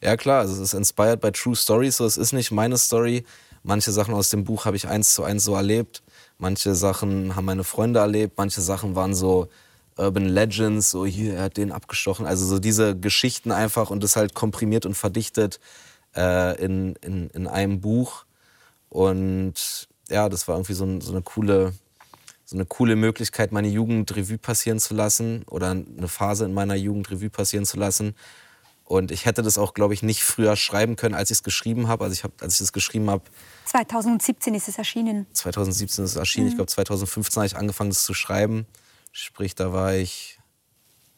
Ja klar, also es ist inspired by true stories. So, es ist nicht meine Story. Manche Sachen aus dem Buch habe ich eins zu eins so erlebt. Manche Sachen haben meine Freunde erlebt. Manche Sachen waren so Urban Legends, so hier, er hat den abgestochen. Also so diese Geschichten einfach und das halt komprimiert und verdichtet äh, in, in, in einem Buch. Und ja, das war irgendwie so, ein, so, eine coole, so eine coole Möglichkeit, meine Jugend Revue passieren zu lassen oder eine Phase in meiner Jugend Revue passieren zu lassen. Und ich hätte das auch, glaube ich, nicht früher schreiben können, als ich es geschrieben habe. Also ich hab, als ich das geschrieben habe. 2017 ist es erschienen. 2017 ist es erschienen. Mhm. Ich glaube, 2015 habe ich angefangen, das zu schreiben. Sprich, da war ich,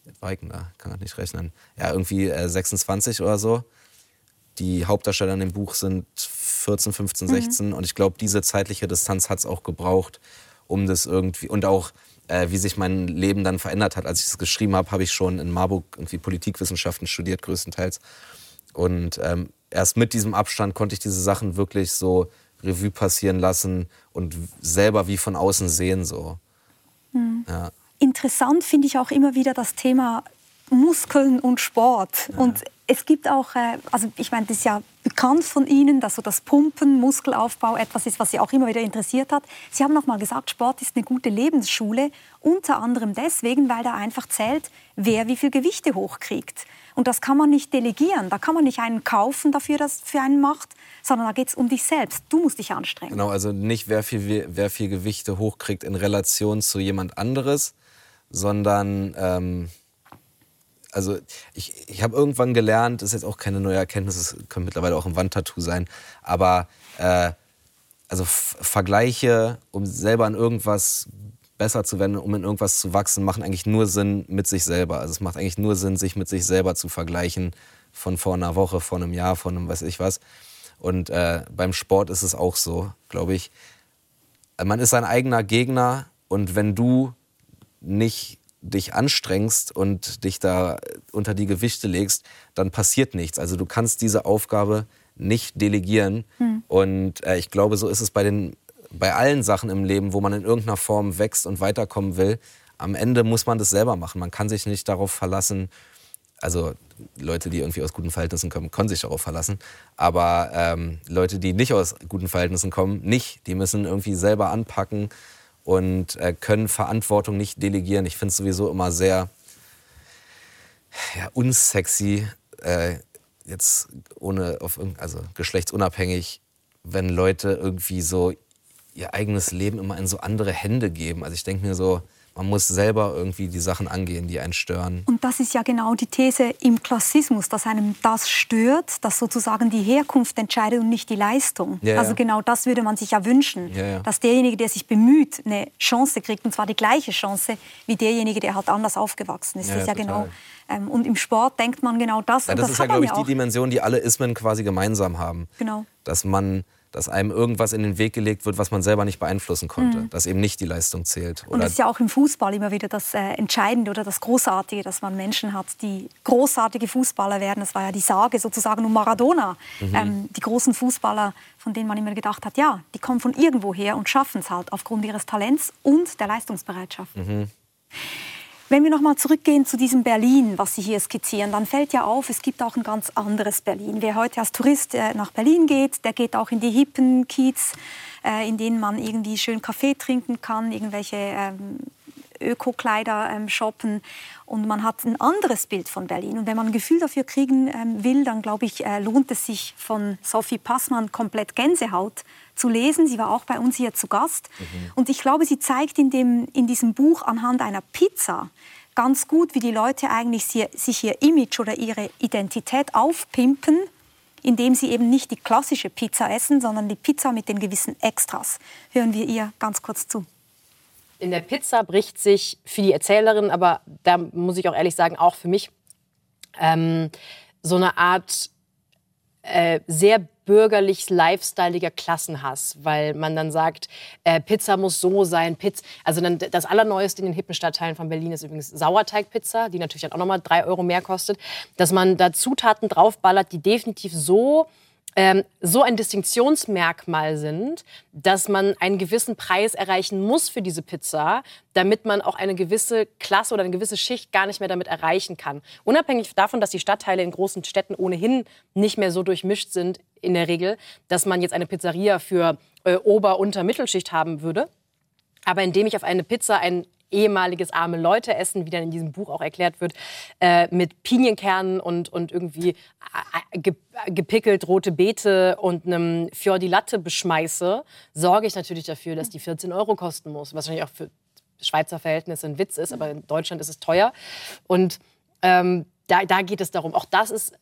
ich da? Kann ich nicht rechnen. Ja, irgendwie äh, 26 oder so. Die Hauptdarsteller in dem Buch sind 14, 15, 16. Mhm. Und ich glaube, diese zeitliche Distanz hat es auch gebraucht, um das irgendwie. Und auch, äh, wie sich mein Leben dann verändert hat. Als ich es geschrieben habe, habe ich schon in Marburg irgendwie Politikwissenschaften studiert, größtenteils. Und ähm, erst mit diesem Abstand konnte ich diese Sachen wirklich so Revue passieren lassen und selber wie von außen sehen. So. Mhm. Ja. Interessant finde ich auch immer wieder das Thema Muskeln und Sport. Ja. Und es gibt auch, äh, also ich meine, das ist ja bekannt von Ihnen, dass so das Pumpen, Muskelaufbau etwas ist, was Sie auch immer wieder interessiert hat. Sie haben noch mal gesagt, Sport ist eine gute Lebensschule, unter anderem deswegen, weil da einfach zählt, wer wie viel Gewichte hochkriegt. Und das kann man nicht delegieren. Da kann man nicht einen kaufen dafür, das für einen macht, sondern da geht es um dich selbst. Du musst dich anstrengen. Genau, also nicht wer viel, wer viel Gewichte hochkriegt in Relation zu jemand anderes, sondern ähm, also ich, ich habe irgendwann gelernt, das ist jetzt auch keine neue Erkenntnis, es könnte mittlerweile auch ein Wandtattoo sein, aber äh, also Vergleiche, um selber an irgendwas besser zu werden, um in irgendwas zu wachsen, machen eigentlich nur Sinn mit sich selber. Also es macht eigentlich nur Sinn, sich mit sich selber zu vergleichen von vor einer Woche, vor einem Jahr, von einem weiß ich was. Und äh, beim Sport ist es auch so, glaube ich. Man ist sein eigener Gegner und wenn du nicht dich anstrengst und dich da unter die Gewichte legst, dann passiert nichts. Also du kannst diese Aufgabe nicht delegieren. Hm. Und äh, ich glaube, so ist es bei, den, bei allen Sachen im Leben, wo man in irgendeiner Form wächst und weiterkommen will. Am Ende muss man das selber machen. Man kann sich nicht darauf verlassen, also Leute, die irgendwie aus guten Verhältnissen kommen, können sich darauf verlassen. Aber ähm, Leute, die nicht aus guten Verhältnissen kommen, nicht. Die müssen irgendwie selber anpacken und äh, können Verantwortung nicht delegieren. Ich finde es sowieso immer sehr ja, unsexy, äh, jetzt ohne auf also geschlechtsunabhängig, wenn Leute irgendwie so ihr eigenes Leben immer in so andere Hände geben. Also ich denke mir so, man muss selber irgendwie die Sachen angehen, die einen stören. Und das ist ja genau die These im Klassismus, dass einem das stört, dass sozusagen die Herkunft entscheidet und nicht die Leistung. Ja, also genau das würde man sich ja wünschen, ja, dass derjenige, der sich bemüht, eine Chance kriegt und zwar die gleiche Chance wie derjenige, der halt anders aufgewachsen ist. das ist ja genau. Ähm, und im Sport denkt man genau das. das, das ist ja, glaube ich, die Dimension, die alle Ismen quasi gemeinsam haben. Genau. Dass man dass einem irgendwas in den Weg gelegt wird, was man selber nicht beeinflussen konnte, mhm. dass eben nicht die Leistung zählt. Und das ist ja auch im Fußball immer wieder das äh, Entscheidende oder das Großartige, dass man Menschen hat, die großartige Fußballer werden. Das war ja die Sage sozusagen um Maradona. Mhm. Ähm, die großen Fußballer, von denen man immer gedacht hat, ja, die kommen von irgendwoher und schaffen es halt aufgrund ihres Talents und der Leistungsbereitschaft. Mhm. Wenn wir noch mal zurückgehen zu diesem Berlin, was Sie hier skizzieren, dann fällt ja auf, es gibt auch ein ganz anderes Berlin. Wer heute als Tourist äh, nach Berlin geht, der geht auch in die hippen Kiez, äh, in denen man irgendwie schön Kaffee trinken kann, irgendwelche ähm, Öko-Kleider ähm, shoppen und man hat ein anderes Bild von Berlin. Und wenn man ein Gefühl dafür kriegen ähm, will, dann glaube ich, äh, lohnt es sich von Sophie Passmann komplett Gänsehaut zu lesen. Sie war auch bei uns hier zu Gast. Mhm. Und ich glaube, sie zeigt in, dem, in diesem Buch anhand einer Pizza ganz gut, wie die Leute eigentlich sich ihr Image oder ihre Identität aufpimpen, indem sie eben nicht die klassische Pizza essen, sondern die Pizza mit den gewissen Extras. Hören wir ihr ganz kurz zu. In der Pizza bricht sich für die Erzählerin, aber da muss ich auch ehrlich sagen, auch für mich, ähm, so eine Art äh, sehr bürgerlich lifestyleiger Klassenhass, weil man dann sagt, äh, Pizza muss so sein, Pizza. Also dann das allerneueste in den hippen Stadtteilen von Berlin ist übrigens Sauerteigpizza, die natürlich dann auch nochmal drei Euro mehr kostet, dass man da Zutaten draufballert, die definitiv so ähm, so ein Distinktionsmerkmal sind, dass man einen gewissen Preis erreichen muss für diese Pizza, damit man auch eine gewisse Klasse oder eine gewisse Schicht gar nicht mehr damit erreichen kann. Unabhängig davon, dass die Stadtteile in großen Städten ohnehin nicht mehr so durchmischt sind in der Regel, dass man jetzt eine Pizzeria für äh, Ober-, Unter-, Mittelschicht haben würde. Aber indem ich auf eine Pizza ein ehemaliges arme Leute essen, wie dann in diesem Buch auch erklärt wird, äh, mit Pinienkernen und, und irgendwie äh, ge gepickelt rote Beete und einem Fior Latte beschmeiße, sorge ich natürlich dafür, dass die 14 Euro kosten muss. Was wahrscheinlich auch für Schweizer Verhältnisse ein Witz ist, aber in Deutschland ist es teuer. Und ähm, da, da geht es darum. Auch das ist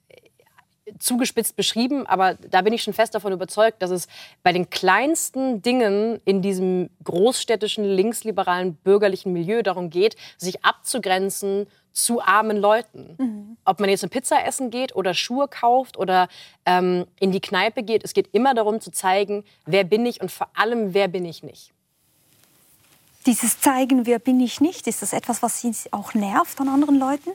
zugespitzt beschrieben, aber da bin ich schon fest davon überzeugt, dass es bei den kleinsten Dingen in diesem großstädtischen, linksliberalen, bürgerlichen Milieu darum geht, sich abzugrenzen zu armen Leuten. Mhm. Ob man jetzt eine Pizza essen geht oder Schuhe kauft oder ähm, in die Kneipe geht, es geht immer darum zu zeigen, wer bin ich und vor allem, wer bin ich nicht. Dieses Zeigen, wer bin ich nicht, ist das etwas, was Sie auch nervt an anderen Leuten?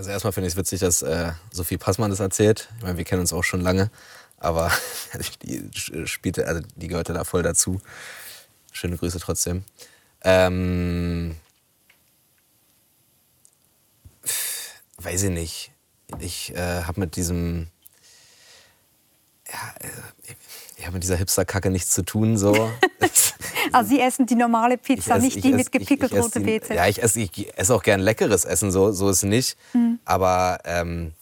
Also erstmal finde ich es witzig, dass äh, Sophie Passmann das erzählt. Ich meine, wir kennen uns auch schon lange, aber die spielte, also die gehörte da voll dazu. Schöne Grüße trotzdem. Ähm, weiß ich nicht. Ich äh, habe mit diesem, ja, ich habe mit dieser Hipster-Kacke nichts zu tun so. Also Sie essen die normale Pizza, esse, nicht die esse, mit gepickelt rote Beete. Ja, ich esse, ich esse auch gern leckeres Essen, so, so ist es nicht. Mhm. Aber ähm,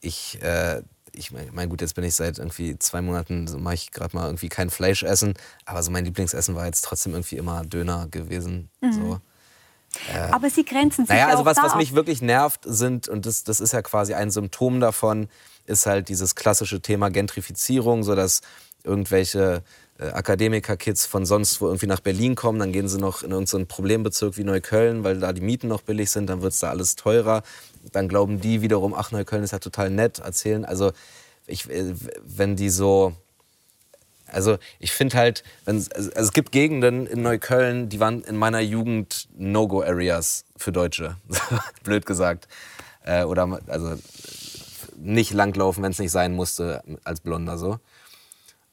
ich, äh, ich meine, gut, jetzt bin ich seit irgendwie zwei Monaten, so mache ich gerade mal irgendwie kein Fleisch essen. Aber so mein Lieblingsessen war jetzt trotzdem irgendwie immer Döner gewesen. Mhm. So. Äh, aber Sie grenzen sich naja, also was, was mich wirklich nervt, sind, und das, das ist ja quasi ein Symptom davon, ist halt dieses klassische Thema Gentrifizierung, so dass irgendwelche äh, Akademiker-Kids von sonst wo irgendwie nach Berlin kommen, dann gehen sie noch in irgendeinen Problembezirk wie Neukölln, weil da die Mieten noch billig sind, dann wird es da alles teurer. Dann glauben die wiederum, ach, Neukölln ist ja total nett, erzählen. Also, ich, äh, wenn die so. Also ich finde halt, wenn, also es gibt Gegenden in Neukölln, die waren in meiner Jugend No-Go-Areas für Deutsche, blöd gesagt. Äh, oder also nicht langlaufen, wenn es nicht sein musste, als Blonder so.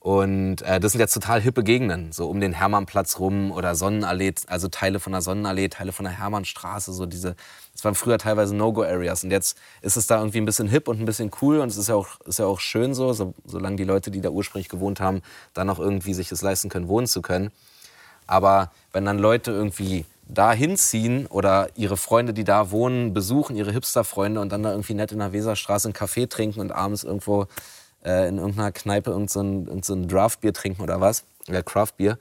Und äh, das sind jetzt total hippe Gegenden, so um den Hermannplatz rum oder Sonnenallee, also Teile von der Sonnenallee, Teile von der Hermannstraße, so diese, das waren früher teilweise No-Go-Areas und jetzt ist es da irgendwie ein bisschen hip und ein bisschen cool und es ist ja auch, ist ja auch schön so, so, solange die Leute, die da ursprünglich gewohnt haben, dann auch irgendwie sich das leisten können, wohnen zu können. Aber wenn dann Leute irgendwie da hinziehen oder ihre Freunde, die da wohnen, besuchen, ihre Hipster-Freunde und dann da irgendwie nett in der Weserstraße einen Kaffee trinken und abends irgendwo äh, in irgendeiner Kneipe irgend so ein, irgend so ein Draftbier trinken oder was, äh, Craftbier.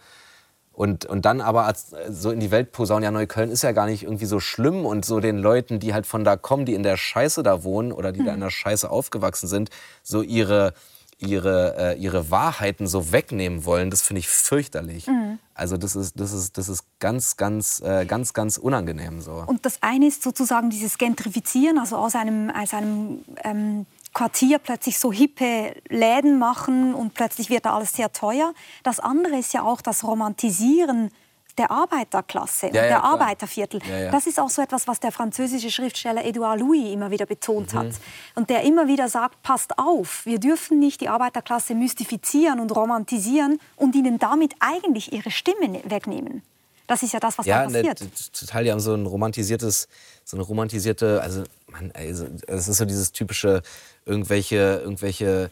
Und, und dann aber als, so in die Welt posaunen, ja, Neukölln ist ja gar nicht irgendwie so schlimm und so den Leuten, die halt von da kommen, die in der Scheiße da wohnen oder die mhm. da in der Scheiße aufgewachsen sind, so ihre, ihre, äh, ihre Wahrheiten so wegnehmen wollen, das finde ich fürchterlich. Mhm. Also das ist, das ist, das ist ganz, ganz, äh, ganz, ganz unangenehm so. Und das eine ist sozusagen dieses Gentrifizieren, also aus einem, aus einem ähm, Quartier plötzlich so hippe Läden machen und plötzlich wird da alles sehr teuer. Das andere ist ja auch das Romantisieren der Arbeiterklasse und ja, ja, der klar. Arbeiterviertel. Ja, das ist auch so etwas, was der französische Schriftsteller Edouard Louis immer wieder betont mhm. hat. Und der immer wieder sagt, passt auf, wir dürfen nicht die Arbeiterklasse mystifizieren und romantisieren und ihnen damit eigentlich ihre Stimme ne-, wegnehmen. Das ist ja das, was ja, da passiert. Ne, total, die haben so ein romantisiertes, so eine romantisierte, also, man, also es ist so dieses typische, irgendwelche, irgendwelche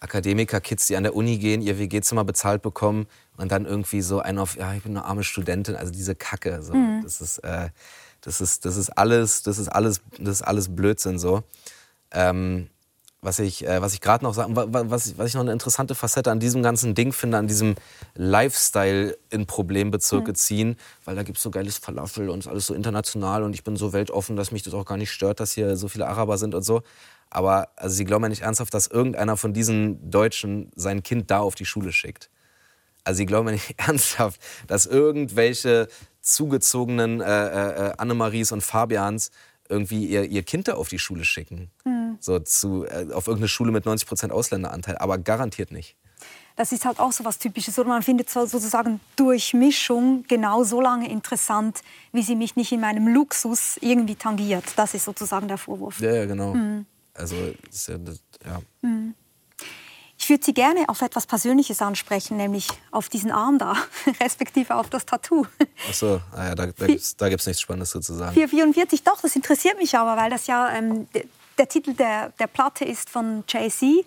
Akademiker-Kids, die an der Uni gehen, ihr WG-Zimmer bezahlt bekommen und dann irgendwie so ein auf, ja, ich bin eine arme Studentin, also diese Kacke, so. Mhm. Das ist, äh, das ist, das ist alles, das ist alles, das ist alles Blödsinn, so. Ähm, was ich, äh, was ich gerade noch sagen, was, was ich noch eine interessante Facette an diesem ganzen Ding finde, an diesem Lifestyle in Problembezirke mhm. ziehen, weil da gibt es so geiles Falafel und alles so international und ich bin so weltoffen, dass mich das auch gar nicht stört, dass hier so viele Araber sind und so. Aber also sie glauben ja nicht ernsthaft, dass irgendeiner von diesen Deutschen sein Kind da auf die Schule schickt. Also sie glauben ja nicht ernsthaft, dass irgendwelche zugezogenen äh, äh, äh Annemaries und Fabians irgendwie ihr, ihr Kind da auf die Schule schicken. Mhm. So zu, äh, auf irgendeine Schule mit 90 Prozent Ausländeranteil, aber garantiert nicht. Das ist halt auch so was Typisches. Oder man findet sozusagen Durchmischung genau so lange interessant, wie sie mich nicht in meinem Luxus irgendwie tangiert. Das ist sozusagen der Vorwurf. Ja, ja genau. Mhm. Also, ja, ja. Mhm. Ich würde Sie gerne auf etwas Persönliches ansprechen, nämlich auf diesen Arm da, respektive auf das Tattoo. Ach so, ah ja, da, da gibt es nichts Spannendes zu sagen. 444, doch, das interessiert mich aber, weil das ja ähm, der, der Titel der, der Platte ist von Jay-Z.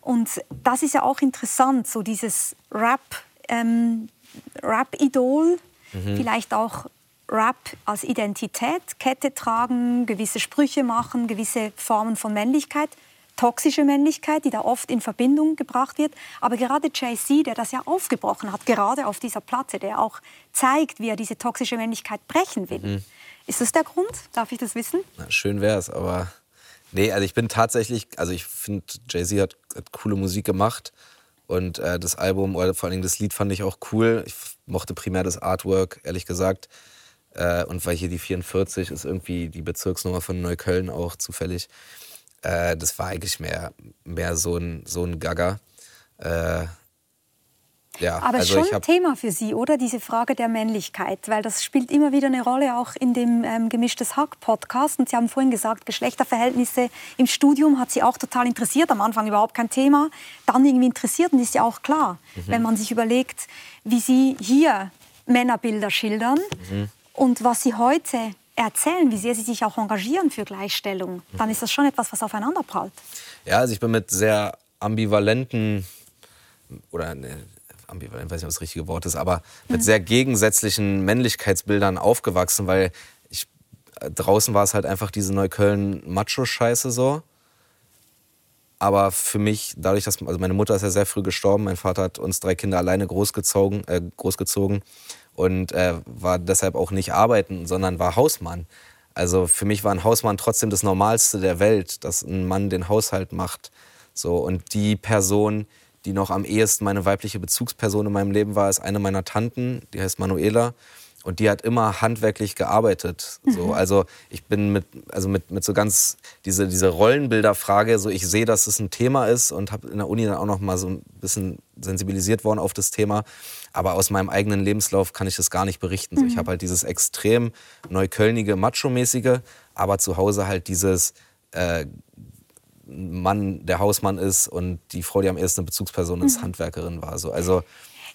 Und das ist ja auch interessant, so dieses Rap, ähm, Rap-Idol, mhm. vielleicht auch Rap als Identität, Kette tragen, gewisse Sprüche machen, gewisse Formen von Männlichkeit toxische Männlichkeit, die da oft in Verbindung gebracht wird. Aber gerade Jay-Z, der das ja aufgebrochen hat, gerade auf dieser Platte, der auch zeigt, wie er diese toxische Männlichkeit brechen will. Mhm. Ist das der Grund? Darf ich das wissen? Na, schön wäre es, aber nee, also ich bin tatsächlich, also ich finde, Jay-Z hat, hat, coole Musik gemacht und äh, das Album oder vor allem das Lied fand ich auch cool. Ich mochte primär das Artwork, ehrlich gesagt. Äh, und weil hier die 44 ist irgendwie die Bezirksnummer von Neukölln auch zufällig. Äh, das war eigentlich mehr, mehr so ein, so ein Gagger. Äh, ja, Aber also schon ein Thema für Sie, oder? Diese Frage der Männlichkeit, weil das spielt immer wieder eine Rolle auch in dem ähm, Gemischtes Hack-Podcast. Und Sie haben vorhin gesagt, Geschlechterverhältnisse im Studium hat Sie auch total interessiert. Am Anfang überhaupt kein Thema, dann irgendwie interessiert und ist ja auch klar, mhm. wenn man sich überlegt, wie Sie hier Männerbilder schildern mhm. und was Sie heute erzählen, wie sehr sie sich auch engagieren für Gleichstellung, dann ist das schon etwas, was aufeinander prallt. Ja, also ich bin mit sehr ambivalenten oder ne, ambivalent, weiß nicht, ob das richtige Wort ist, aber mit mhm. sehr gegensätzlichen Männlichkeitsbildern aufgewachsen, weil ich, äh, draußen war es halt einfach diese Neukölln-Macho-Scheiße so. Aber für mich, dadurch, dass also meine Mutter ist ja sehr früh gestorben, mein Vater hat uns drei Kinder alleine großgezogen, äh, großgezogen und äh, war deshalb auch nicht arbeiten, sondern war Hausmann. Also für mich war ein Hausmann trotzdem das Normalste der Welt, dass ein Mann den Haushalt macht. So und die Person, die noch am ehesten meine weibliche Bezugsperson in meinem Leben war, ist eine meiner Tanten, die heißt Manuela. Und die hat immer handwerklich gearbeitet. So. Mhm. Also ich bin mit, also mit, mit so ganz, diese, diese Rollenbilderfrage, so ich sehe, dass es ein Thema ist und habe in der Uni dann auch noch mal so ein bisschen sensibilisiert worden auf das Thema. Aber aus meinem eigenen Lebenslauf kann ich das gar nicht berichten. So, ich mhm. habe halt dieses extrem neuköllnige, macho-mäßige, aber zu Hause halt dieses äh, Mann, der Hausmann ist und die Frau, die am ersten Bezugsperson ist, mhm. Handwerkerin war. So. Also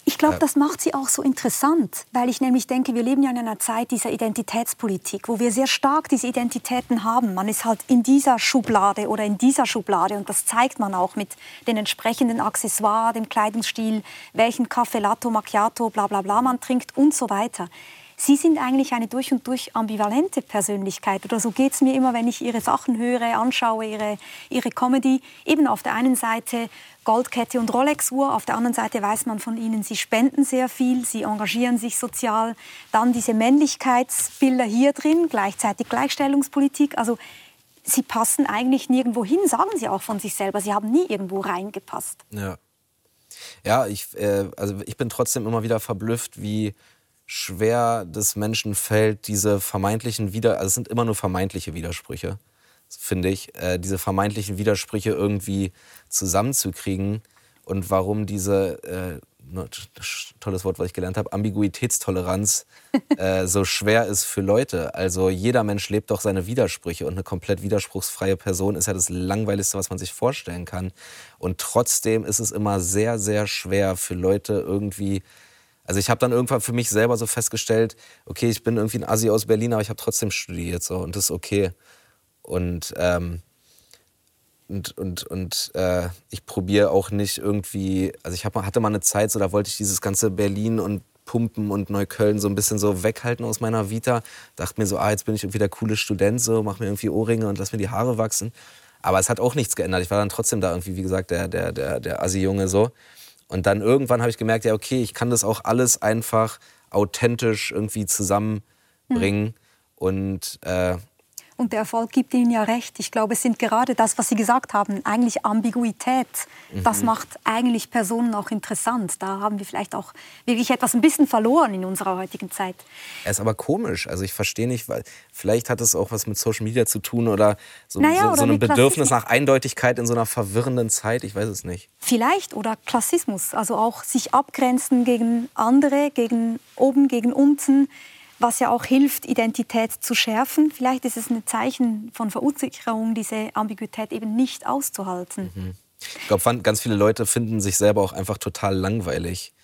Ich glaube, das macht sie auch so interessant, weil ich nämlich denke, wir leben ja in einer Zeit dieser Identitätspolitik, wo wir sehr stark diese Identitäten haben. Man ist halt in dieser Schublade oder in dieser Schublade und das zeigt man auch mit den entsprechenden Accessoires, dem Kleidungsstil, welchen Kaffee Latte, Macchiato, bla bla bla man trinkt und so weiter. Sie sind eigentlich eine durch und durch ambivalente Persönlichkeit. Oder so geht es mir immer, wenn ich Ihre Sachen höre, anschaue, Ihre, Ihre Comedy. Eben auf der einen Seite Goldkette und Rolex-Uhr, auf der anderen Seite weiß man von Ihnen, Sie spenden sehr viel, Sie engagieren sich sozial. Dann diese Männlichkeitsbilder hier drin, gleichzeitig Gleichstellungspolitik. Also Sie passen eigentlich nirgendwo hin, sagen Sie auch von sich selber. Sie haben nie irgendwo reingepasst. Ja. Ja, ich, äh, also ich bin trotzdem immer wieder verblüfft, wie schwer des Menschen fällt, diese vermeintlichen Wider... Also es sind immer nur vermeintliche Widersprüche, finde ich. Äh, diese vermeintlichen Widersprüche irgendwie zusammenzukriegen und warum diese... Äh, tolles Wort, was ich gelernt habe, Ambiguitätstoleranz äh, so schwer ist für Leute. Also jeder Mensch lebt doch seine Widersprüche und eine komplett widerspruchsfreie Person ist ja das Langweiligste, was man sich vorstellen kann. Und trotzdem ist es immer sehr, sehr schwer für Leute irgendwie also ich habe dann irgendwann für mich selber so festgestellt, okay, ich bin irgendwie ein Asi aus Berlin, aber ich habe trotzdem studiert so und das ist okay. Und ähm, und, und, und äh, ich probiere auch nicht irgendwie, also ich hab, hatte mal eine Zeit, so da wollte ich dieses ganze Berlin und Pumpen und Neukölln so ein bisschen so weghalten aus meiner Vita. Dachte mir so, ah, jetzt bin ich irgendwie der coole Student, so mach mir irgendwie Ohrringe und lass mir die Haare wachsen. Aber es hat auch nichts geändert. Ich war dann trotzdem da irgendwie, wie gesagt, der, der, der, der Assi-Junge so. Und dann irgendwann habe ich gemerkt, ja, okay, ich kann das auch alles einfach authentisch irgendwie zusammenbringen. Mhm. Und äh, und der Erfolg gibt Ihnen ja recht. Ich glaube, es sind gerade das, was Sie gesagt haben, eigentlich Ambiguität. Das mhm. macht eigentlich Personen auch interessant. Da haben wir vielleicht auch wirklich etwas ein bisschen verloren in unserer heutigen Zeit. Er ist aber komisch. Also ich verstehe nicht, weil vielleicht hat es auch was mit Social Media zu tun oder so, naja, so, oder so einem Bedürfnis nach Eindeutigkeit in so einer verwirrenden Zeit. Ich weiß es nicht. Vielleicht oder Klassismus. Also auch sich abgrenzen gegen andere, gegen oben, gegen unten was ja auch hilft, Identität zu schärfen. Vielleicht ist es ein Zeichen von Verunsicherung, diese Ambiguität eben nicht auszuhalten. Mhm. Ich glaube, ganz viele Leute finden sich selber auch einfach total langweilig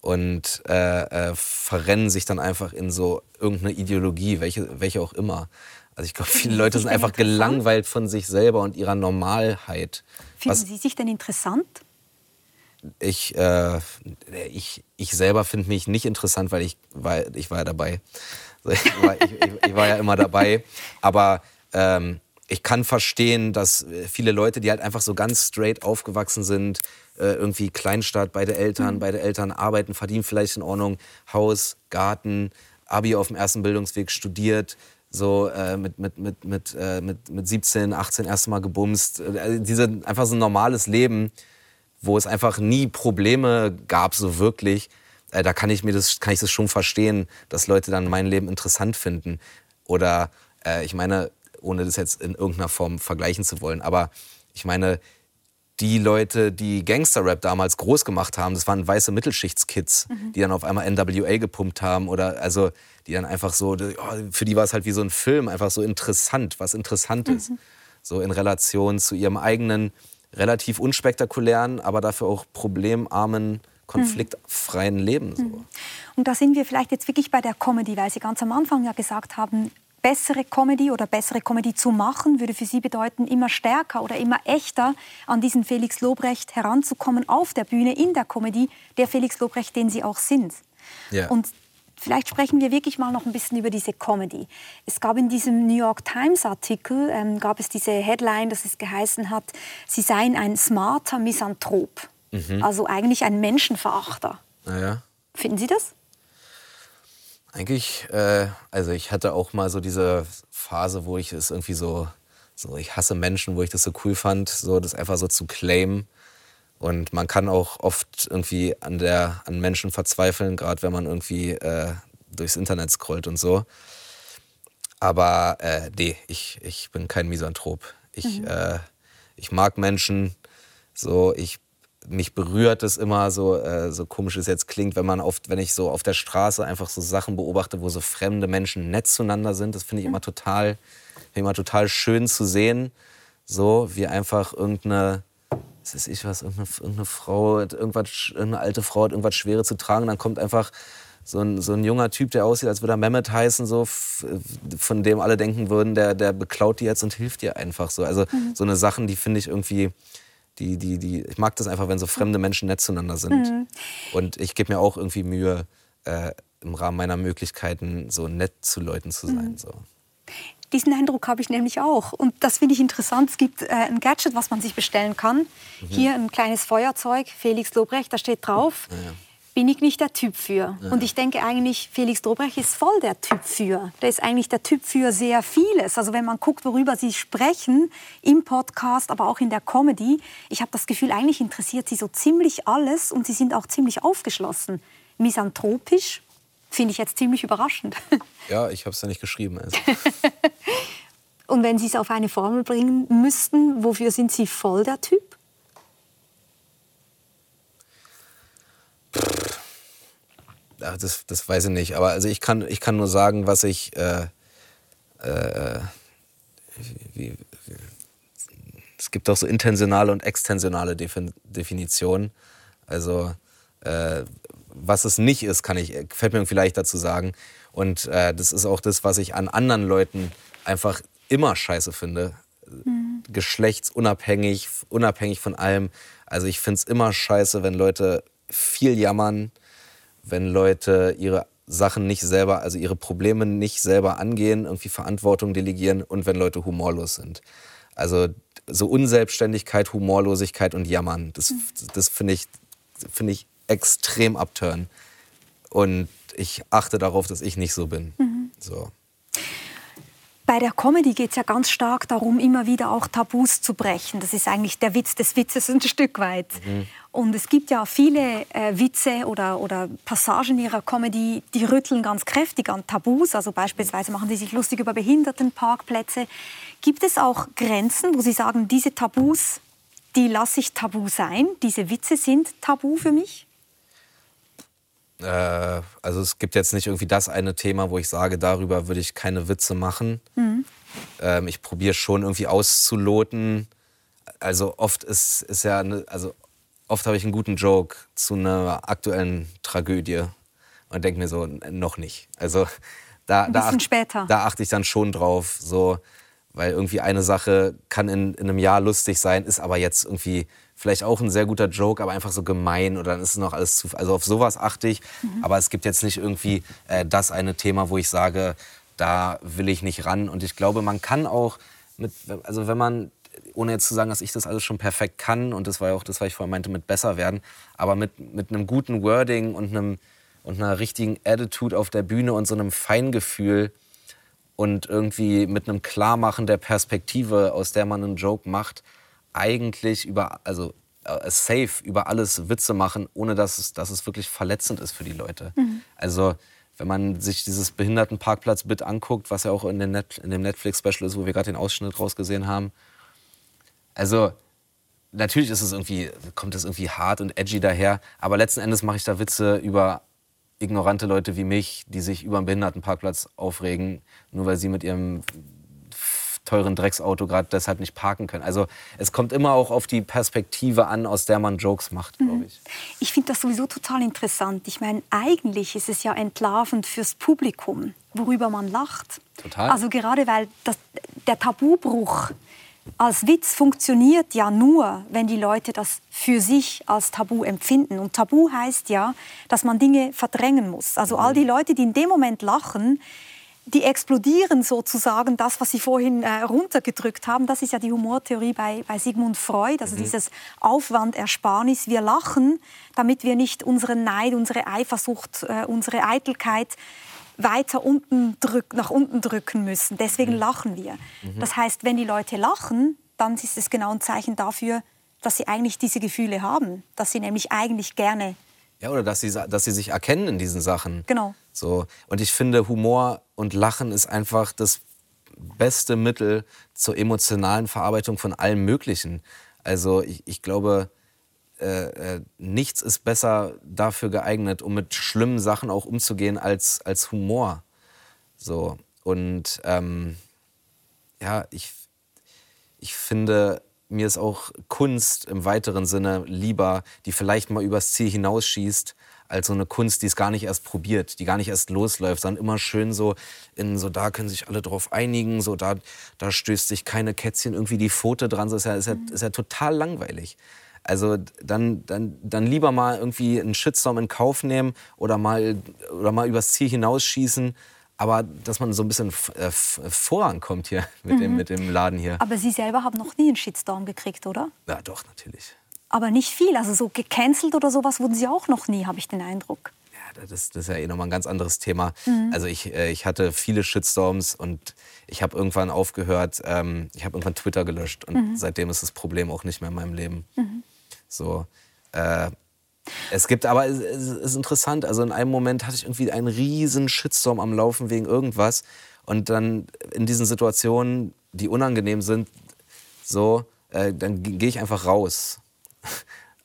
und äh, äh, verrennen sich dann einfach in so irgendeine Ideologie, welche, welche auch immer. Also ich glaube, viele Leute sind einfach gelangweilt von sich selber und ihrer Normalheit. Finden Was, Sie sich denn interessant? Ich, äh, ich, ich selber finde mich nicht interessant, weil ich war, ich war ja dabei. Ich war, ich, ich war ja immer dabei. Aber ähm, ich kann verstehen, dass viele Leute, die halt einfach so ganz straight aufgewachsen sind, äh, irgendwie Kleinstadt, beide Eltern, mhm. beide Eltern arbeiten, verdienen vielleicht in Ordnung, Haus, Garten, Abi auf dem ersten Bildungsweg studiert, so äh, mit, mit, mit, mit, äh, mit, mit 17, 18 erst Mal gebumst. Äh, diese, einfach so ein normales Leben wo es einfach nie Probleme gab, so wirklich, äh, da kann ich mir das, kann ich das schon verstehen, dass Leute dann mein Leben interessant finden. Oder äh, ich meine, ohne das jetzt in irgendeiner Form vergleichen zu wollen, aber ich meine, die Leute, die Gangster-Rap damals groß gemacht haben, das waren weiße Mittelschichtskids, mhm. die dann auf einmal NWA gepumpt haben oder also die dann einfach so, oh, für die war es halt wie so ein Film, einfach so interessant, was Interessantes. Mhm. So in Relation zu ihrem eigenen relativ unspektakulären, aber dafür auch problemarmen, konfliktfreien Leben. So. Mhm. Und da sind wir vielleicht jetzt wirklich bei der Comedy, weil Sie ganz am Anfang ja gesagt haben, bessere Comedy oder bessere Comedy zu machen, würde für Sie bedeuten, immer stärker oder immer echter an diesen Felix Lobrecht heranzukommen auf der Bühne in der Comedy, der Felix Lobrecht, den Sie auch sind. Ja. Und Vielleicht sprechen wir wirklich mal noch ein bisschen über diese Comedy. Es gab in diesem New York Times Artikel ähm, gab es diese Headline, dass es geheißen hat, Sie seien ein smarter Misanthrop, mhm. also eigentlich ein Menschenverachter. Naja. Finden Sie das? Eigentlich, äh, also ich hatte auch mal so diese Phase, wo ich es irgendwie so, so ich hasse Menschen, wo ich das so cool fand, so das einfach so zu claimen. Und man kann auch oft irgendwie an, der, an Menschen verzweifeln, gerade wenn man irgendwie äh, durchs Internet scrollt und so. Aber äh, nee, ich, ich bin kein Misanthrop. Ich, mhm. äh, ich mag Menschen. So, ich, mich berührt es immer, so, äh, so komisch es jetzt klingt, wenn man oft, wenn ich so auf der Straße einfach so Sachen beobachte, wo so fremde Menschen nett zueinander sind. Das finde ich mhm. immer total, immer total schön zu sehen. So, wie einfach irgendeine was weiß ich was, irgendeine, irgendeine Frau, irgendwas, irgendeine alte Frau hat irgendwas Schweres zu tragen, dann kommt einfach so ein, so ein junger Typ, der aussieht, als würde er Mehmet heißen, so, von dem alle denken würden, der, der beklaut die jetzt und hilft dir einfach so. Also mhm. so eine Sachen, die finde ich irgendwie, die, die, die, ich mag das einfach, wenn so fremde Menschen nett zueinander sind. Mhm. Und ich gebe mir auch irgendwie Mühe, äh, im Rahmen meiner Möglichkeiten so nett zu Leuten zu sein. Mhm. So. Diesen Eindruck habe ich nämlich auch. Und das finde ich interessant. Es gibt äh, ein Gadget, was man sich bestellen kann. Mhm. Hier ein kleines Feuerzeug, Felix Lobrecht, da steht drauf. Ja, ja. Bin ich nicht der Typ für. Ja. Und ich denke eigentlich, Felix Lobrecht ist voll der Typ für. Der ist eigentlich der Typ für sehr vieles. Also wenn man guckt, worüber Sie sprechen, im Podcast, aber auch in der Comedy, ich habe das Gefühl, eigentlich interessiert Sie so ziemlich alles und Sie sind auch ziemlich aufgeschlossen. Misanthropisch, finde ich jetzt ziemlich überraschend. Ja, ich habe es ja nicht geschrieben. Also. Und wenn Sie es auf eine Formel bringen müssten, wofür sind Sie voll der Typ? Ja, das, das weiß ich nicht. Aber also ich, kann, ich kann nur sagen, was ich. Äh, äh, wie, wie, es gibt auch so intentionale und extensionale Defin Definitionen. Also äh, was es nicht ist, kann ich, fällt mir vielleicht dazu sagen. Und äh, das ist auch das, was ich an anderen Leuten einfach immer scheiße finde. Mhm. Geschlechtsunabhängig, unabhängig von allem. Also ich finde es immer scheiße, wenn Leute viel jammern, wenn Leute ihre Sachen nicht selber, also ihre Probleme nicht selber angehen, irgendwie Verantwortung delegieren und wenn Leute humorlos sind. Also so Unselbstständigkeit, Humorlosigkeit und Jammern, das, mhm. das finde ich, find ich extrem abtören. Und ich achte darauf, dass ich nicht so bin. Mhm. So. Bei der Comedy geht es ja ganz stark darum, immer wieder auch Tabus zu brechen. Das ist eigentlich der Witz des Witzes ein Stück weit. Mhm. Und es gibt ja viele äh, Witze oder, oder Passagen ihrer Comedy, die rütteln ganz kräftig an Tabus. Also beispielsweise machen sie sich lustig über Behindertenparkplätze. Gibt es auch Grenzen, wo Sie sagen, diese Tabus, die lasse ich tabu sein? Diese Witze sind tabu für mich? Äh, also es gibt jetzt nicht irgendwie das eine Thema, wo ich sage, darüber würde ich keine Witze machen. Mhm. Ähm, ich probiere schon irgendwie auszuloten. Also oft ist, ist ja, eine, also oft habe ich einen guten Joke zu einer aktuellen Tragödie und denke mir so, noch nicht. Also da, Ein da, später. da achte ich dann schon drauf, so, weil irgendwie eine Sache kann in, in einem Jahr lustig sein, ist aber jetzt irgendwie vielleicht auch ein sehr guter Joke, aber einfach so gemein oder dann ist es noch alles zu. Also auf sowas achte ich. Mhm. Aber es gibt jetzt nicht irgendwie äh, das eine Thema, wo ich sage, da will ich nicht ran. Und ich glaube, man kann auch mit, also wenn man ohne jetzt zu sagen, dass ich das alles schon perfekt kann, und das war ja auch das, was ich vorhin meinte, mit besser werden, aber mit, mit einem guten Wording und, einem, und einer richtigen Attitude auf der Bühne und so einem Feingefühl und irgendwie mit einem Klarmachen der Perspektive, aus der man einen Joke macht, eigentlich über, also äh, safe über alles Witze machen, ohne dass es, dass es wirklich verletzend ist für die Leute. Mhm. Also wenn man sich dieses Behindertenparkplatz-Bit anguckt, was ja auch in, Net, in dem Netflix-Special ist, wo wir gerade den Ausschnitt rausgesehen haben. Also natürlich ist es irgendwie, kommt es irgendwie hart und edgy daher, aber letzten Endes mache ich da Witze über ignorante Leute wie mich, die sich über einen Behindertenparkplatz aufregen, nur weil sie mit ihrem teuren Drecksauto gerade deshalb nicht parken können. Also es kommt immer auch auf die Perspektive an, aus der man Jokes macht, glaube mhm. ich. Ich finde das sowieso total interessant. Ich meine, eigentlich ist es ja entlarvend fürs Publikum, worüber man lacht. Total. Also gerade weil das, der Tabubruch als Witz funktioniert ja nur, wenn die Leute das für sich als Tabu empfinden. Und Tabu heißt ja, dass man Dinge verdrängen muss. Also all die Leute, die in dem Moment lachen, die explodieren sozusagen das, was Sie vorhin äh, runtergedrückt haben. Das ist ja die Humortheorie bei, bei Sigmund Freud, also mhm. dieses Aufwandersparnis. Wir lachen, damit wir nicht unseren Neid, unsere Eifersucht, äh, unsere Eitelkeit weiter unten drück, nach unten drücken müssen. Deswegen mhm. lachen wir. Mhm. Das heißt, wenn die Leute lachen, dann ist es genau ein Zeichen dafür, dass sie eigentlich diese Gefühle haben, dass sie nämlich eigentlich gerne ja, oder dass sie, dass sie sich erkennen in diesen Sachen. Genau. So. Und ich finde, Humor und Lachen ist einfach das beste Mittel zur emotionalen Verarbeitung von allem Möglichen. Also ich, ich glaube, äh, äh, nichts ist besser dafür geeignet, um mit schlimmen Sachen auch umzugehen, als, als Humor. So. Und ähm, ja, ich, ich finde, mir ist auch Kunst im weiteren Sinne lieber, die vielleicht mal übers Ziel hinausschießt, als so eine Kunst, die es gar nicht erst probiert, die gar nicht erst losläuft, sondern immer schön so in so, da können sich alle drauf einigen, so da, da stößt sich keine Kätzchen irgendwie die Pfote dran, so ist ja, ist ja, ist ja total langweilig. Also dann, dann, dann lieber mal irgendwie einen Shitstorm in Kauf nehmen oder mal, oder mal übers Ziel hinausschießen, aber dass man so ein bisschen äh, vorankommt hier mit, mhm. dem, mit dem Laden hier. Aber Sie selber haben noch nie einen Shitstorm gekriegt, oder? Ja, doch, natürlich aber nicht viel. Also so gecancelt oder sowas wurden Sie auch noch nie, habe ich den Eindruck. Ja, das, das, ist ja eh nochmal ein ganz anderes Thema. Mhm. Also ich, äh, ich hatte viele Shitstorms und ich habe irgendwann aufgehört, ähm, ich habe irgendwann Twitter gelöscht und mhm. seitdem ist das Problem auch nicht mehr in meinem Leben. Mhm. So, äh, es gibt aber, es ist interessant, also in einem Moment hatte ich irgendwie einen riesen Shitstorm am Laufen wegen irgendwas und dann in diesen Situationen, die unangenehm sind, so, äh, dann gehe ich einfach raus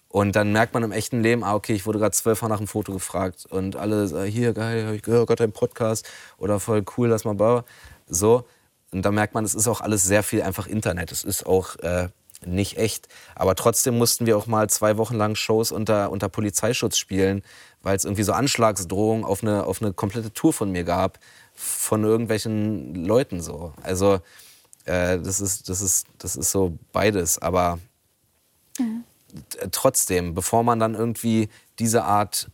und dann merkt man im echten Leben, ah, okay, ich wurde gerade zwölfmal nach einem Foto gefragt und alle sagen, hier, geil, ich gehört gerade deinen Podcast oder voll cool, lass mal bauen. So. Und da merkt man, es ist auch alles sehr viel einfach Internet. Es ist auch äh, nicht echt. Aber trotzdem mussten wir auch mal zwei Wochen lang Shows unter, unter Polizeischutz spielen, weil es irgendwie so Anschlagsdrohungen auf eine, auf eine komplette Tour von mir gab, von irgendwelchen Leuten so. Also äh, das, ist, das, ist, das ist so beides. Aber mhm trotzdem, bevor man dann irgendwie diese Art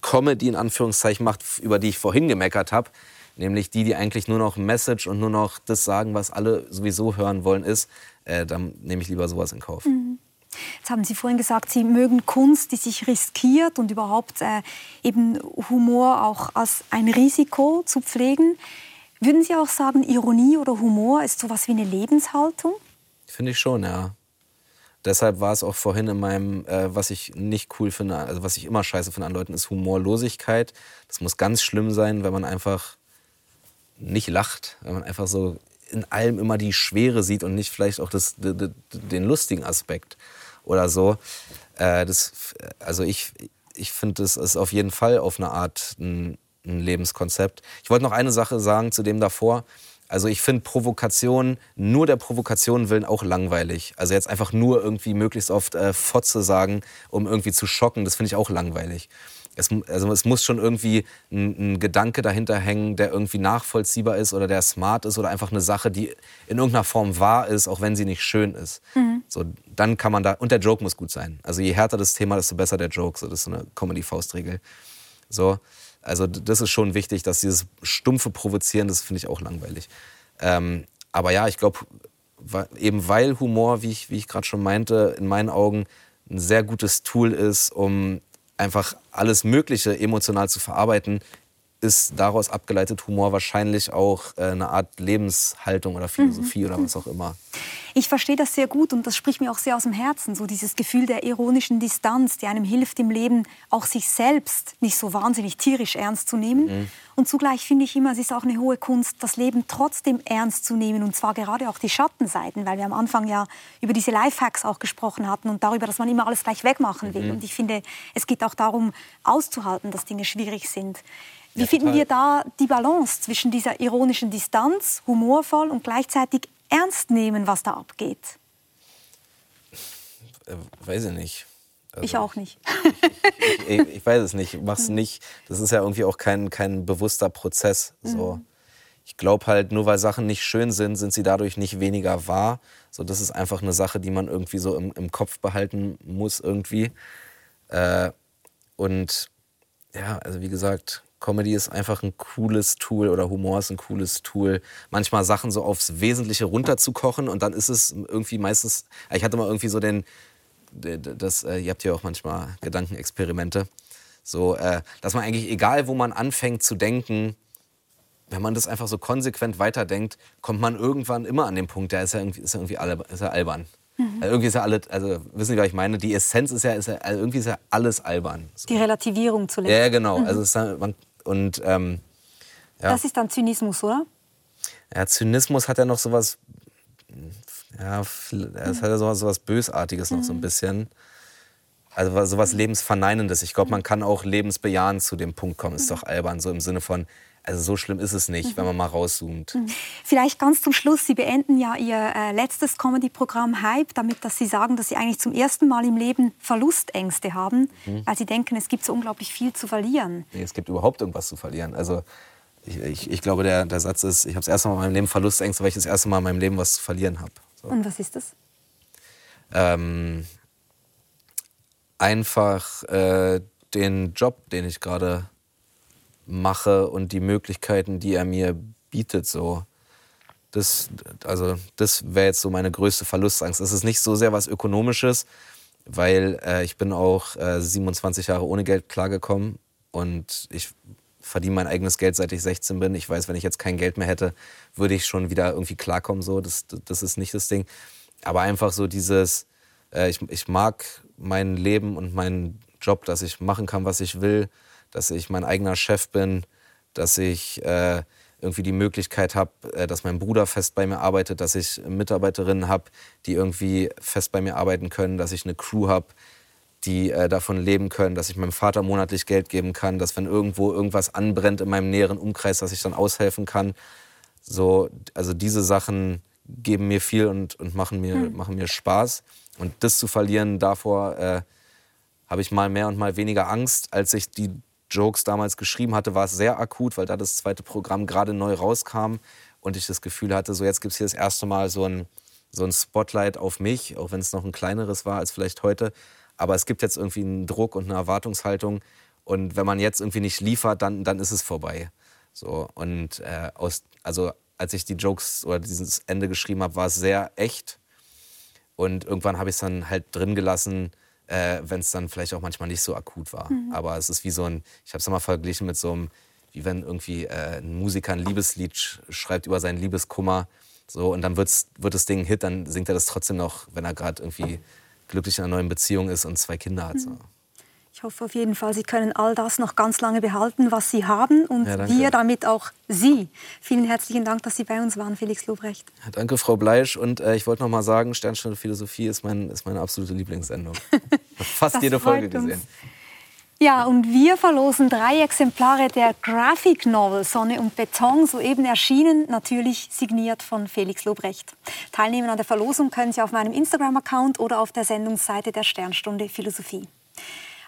Comedy in Anführungszeichen macht, über die ich vorhin gemeckert habe, nämlich die, die eigentlich nur noch Message und nur noch das sagen, was alle sowieso hören wollen, ist, äh, dann nehme ich lieber sowas in Kauf. Mhm. Jetzt haben Sie vorhin gesagt, Sie mögen Kunst, die sich riskiert und überhaupt äh, eben Humor auch als ein Risiko zu pflegen. Würden Sie auch sagen, Ironie oder Humor ist sowas wie eine Lebenshaltung? Finde ich schon, ja. Deshalb war es auch vorhin in meinem, äh, was ich nicht cool finde, also was ich immer scheiße finde an Leuten, ist Humorlosigkeit. Das muss ganz schlimm sein, wenn man einfach nicht lacht, wenn man einfach so in allem immer die Schwere sieht und nicht vielleicht auch das, den lustigen Aspekt oder so. Äh, das, also ich, ich finde, das ist auf jeden Fall auf eine Art ein, ein Lebenskonzept. Ich wollte noch eine Sache sagen zu dem davor. Also ich finde Provokation nur der Provokation willen auch langweilig. Also jetzt einfach nur irgendwie möglichst oft äh, Fotze sagen, um irgendwie zu schocken, das finde ich auch langweilig. Es, also es muss schon irgendwie ein, ein, Gedanke dahinter hängen, der irgendwie nachvollziehbar ist oder der smart ist oder einfach eine Sache, die in irgendeiner Form wahr ist, auch wenn sie nicht schön ist. Mhm. So, dann kann man da und der Joke muss gut sein. Also je härter das Thema, desto besser der Joke. So, das ist so eine Comedy-Faustregel. So. Also das ist schon wichtig, dass dieses stumpfe Provozieren, das finde ich auch langweilig. Ähm, aber ja, ich glaube, eben weil Humor, wie ich, wie ich gerade schon meinte, in meinen Augen ein sehr gutes Tool ist, um einfach alles Mögliche emotional zu verarbeiten, ist daraus abgeleitet Humor wahrscheinlich auch äh, eine Art Lebenshaltung oder Philosophie mhm. oder was auch immer. Ich verstehe das sehr gut und das spricht mir auch sehr aus dem Herzen, so dieses Gefühl der ironischen Distanz, die einem hilft im Leben, auch sich selbst nicht so wahnsinnig tierisch ernst zu nehmen. Mhm. Und zugleich finde ich immer, es ist auch eine hohe Kunst, das Leben trotzdem ernst zu nehmen und zwar gerade auch die Schattenseiten, weil wir am Anfang ja über diese Lifehacks auch gesprochen hatten und darüber, dass man immer alles gleich wegmachen will. Mhm. Und ich finde, es geht auch darum, auszuhalten, dass Dinge schwierig sind. Wie finden wir da die Balance zwischen dieser ironischen Distanz, humorvoll und gleichzeitig ernst nehmen, was da abgeht? Äh, weiß ich nicht. Also, ich auch nicht. ich, ich, ich, weiß es nicht. Ich mach's mhm. nicht. Das ist ja irgendwie auch kein, kein bewusster Prozess. So. Mhm. Ich glaube halt, nur weil Sachen nicht schön sind, sind sie dadurch nicht weniger wahr. So, das ist einfach eine Sache, die man irgendwie so im, im Kopf behalten muss irgendwie. Äh, und ja, also wie gesagt, Comedy ist einfach ein cooles Tool oder Humor ist ein cooles Tool, manchmal Sachen so aufs Wesentliche runterzukochen und dann ist es irgendwie meistens, ich hatte mal irgendwie so den, das, äh, ihr habt ja auch manchmal Gedankenexperimente, so, äh, dass man eigentlich, egal wo man anfängt zu denken, wenn man das einfach so konsequent weiterdenkt, kommt man irgendwann immer an den Punkt, der ist ja irgendwie, ist ja irgendwie alle, ist ja albern. Mhm. Also irgendwie ist ja alles, also wissen Sie, was ich meine? Die Essenz ist ja, ist ja also irgendwie ist ja alles albern. So. Die Relativierung zu lesen. Ja, genau. Mhm. Also es ist, man, und, ähm, ja. Das ist dann Zynismus, oder? Ja, Zynismus hat ja noch sowas, ja, es hat ja sowas, sowas Bösartiges noch so ein mhm. bisschen. Also sowas Lebensverneinendes. Ich glaube, man kann auch lebensbejahend zu dem Punkt kommen. Ist doch albern, so im Sinne von, also so schlimm ist es nicht, mhm. wenn man mal rauszoomt. Mhm. Vielleicht ganz zum Schluss, Sie beenden ja Ihr äh, letztes Comedy-Programm Hype, damit dass Sie sagen, dass Sie eigentlich zum ersten Mal im Leben Verlustängste haben, mhm. weil Sie denken, es gibt so unglaublich viel zu verlieren. Nee, es gibt überhaupt irgendwas zu verlieren. Also ich, ich, ich glaube, der, der Satz ist, ich habe das erste Mal in meinem Leben Verlustängste, weil ich das erste Mal in meinem Leben was zu verlieren habe. So. Und was ist das? Ähm, einfach äh, den Job, den ich gerade mache und die Möglichkeiten, die er mir bietet. So. Das, also, das wäre jetzt so meine größte Verlustangst. Es ist nicht so sehr was Ökonomisches, weil äh, ich bin auch äh, 27 Jahre ohne Geld klargekommen und ich verdiene mein eigenes Geld, seit ich 16 bin. Ich weiß, wenn ich jetzt kein Geld mehr hätte, würde ich schon wieder irgendwie klarkommen. So. Das, das ist nicht das Ding. Aber einfach so dieses, äh, ich, ich mag mein Leben und meinen Job, dass ich machen kann, was ich will, dass ich mein eigener Chef bin, dass ich äh, irgendwie die Möglichkeit habe, äh, dass mein Bruder fest bei mir arbeitet, dass ich Mitarbeiterinnen habe, die irgendwie fest bei mir arbeiten können, dass ich eine Crew habe, die äh, davon leben können, dass ich meinem Vater monatlich Geld geben kann, dass wenn irgendwo irgendwas anbrennt in meinem näheren Umkreis, dass ich dann aushelfen kann. So, also diese Sachen geben mir viel und, und machen, mir, mhm. machen mir Spaß. Und das zu verlieren, davor äh, habe ich mal mehr und mal weniger Angst. Als ich die Jokes damals geschrieben hatte, war es sehr akut, weil da das zweite Programm gerade neu rauskam und ich das Gefühl hatte, so jetzt gibt es hier das erste Mal so ein, so ein Spotlight auf mich, auch wenn es noch ein kleineres war als vielleicht heute. Aber es gibt jetzt irgendwie einen Druck und eine Erwartungshaltung. Und wenn man jetzt irgendwie nicht liefert, dann, dann ist es vorbei. So, und äh, aus, also als ich die Jokes oder dieses Ende geschrieben habe, war es sehr echt. Und irgendwann habe ich es dann halt drin gelassen, äh, wenn es dann vielleicht auch manchmal nicht so akut war. Mhm. Aber es ist wie so ein, ich habe es mal verglichen mit so einem, wie wenn irgendwie äh, ein Musiker ein Liebeslied schreibt über seinen Liebeskummer. So, und dann wird's, wird das Ding ein Hit, dann singt er das trotzdem noch, wenn er gerade irgendwie glücklich in einer neuen Beziehung ist und zwei Kinder hat. So. Mhm. Ich hoffe auf jeden Fall, Sie können all das noch ganz lange behalten, was Sie haben und ja, wir damit auch Sie. Vielen herzlichen Dank, dass Sie bei uns waren, Felix Lobrecht. Ja, danke, Frau Bleisch. Und äh, ich wollte noch mal sagen, Sternstunde Philosophie ist, mein, ist meine absolute Lieblingssendung. Fast jede Folge gesehen. Ja, und wir verlosen drei Exemplare der Graphic Novel Sonne und Beton, soeben erschienen, natürlich signiert von Felix Lobrecht. Teilnehmen an der Verlosung können Sie auf meinem Instagram-Account oder auf der Sendungsseite der Sternstunde Philosophie.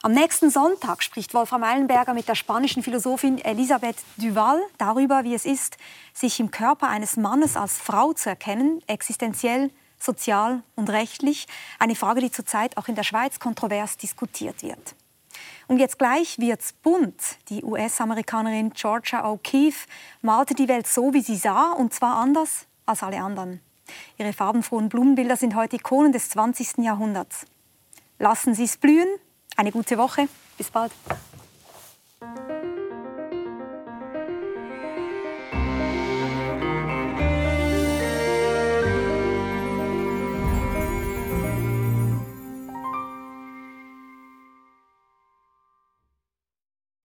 Am nächsten Sonntag spricht Wolfram Eilenberger mit der spanischen Philosophin Elisabeth Duval darüber, wie es ist, sich im Körper eines Mannes als Frau zu erkennen, existenziell, sozial und rechtlich. Eine Frage, die zurzeit auch in der Schweiz kontrovers diskutiert wird. Und jetzt gleich wird's bunt. Die US-Amerikanerin Georgia O'Keeffe malte die Welt so, wie sie sah, und zwar anders als alle anderen. Ihre farbenfrohen Blumenbilder sind heute Ikonen des 20. Jahrhunderts. Lassen Sie es blühen eine gute Woche. Bis bald.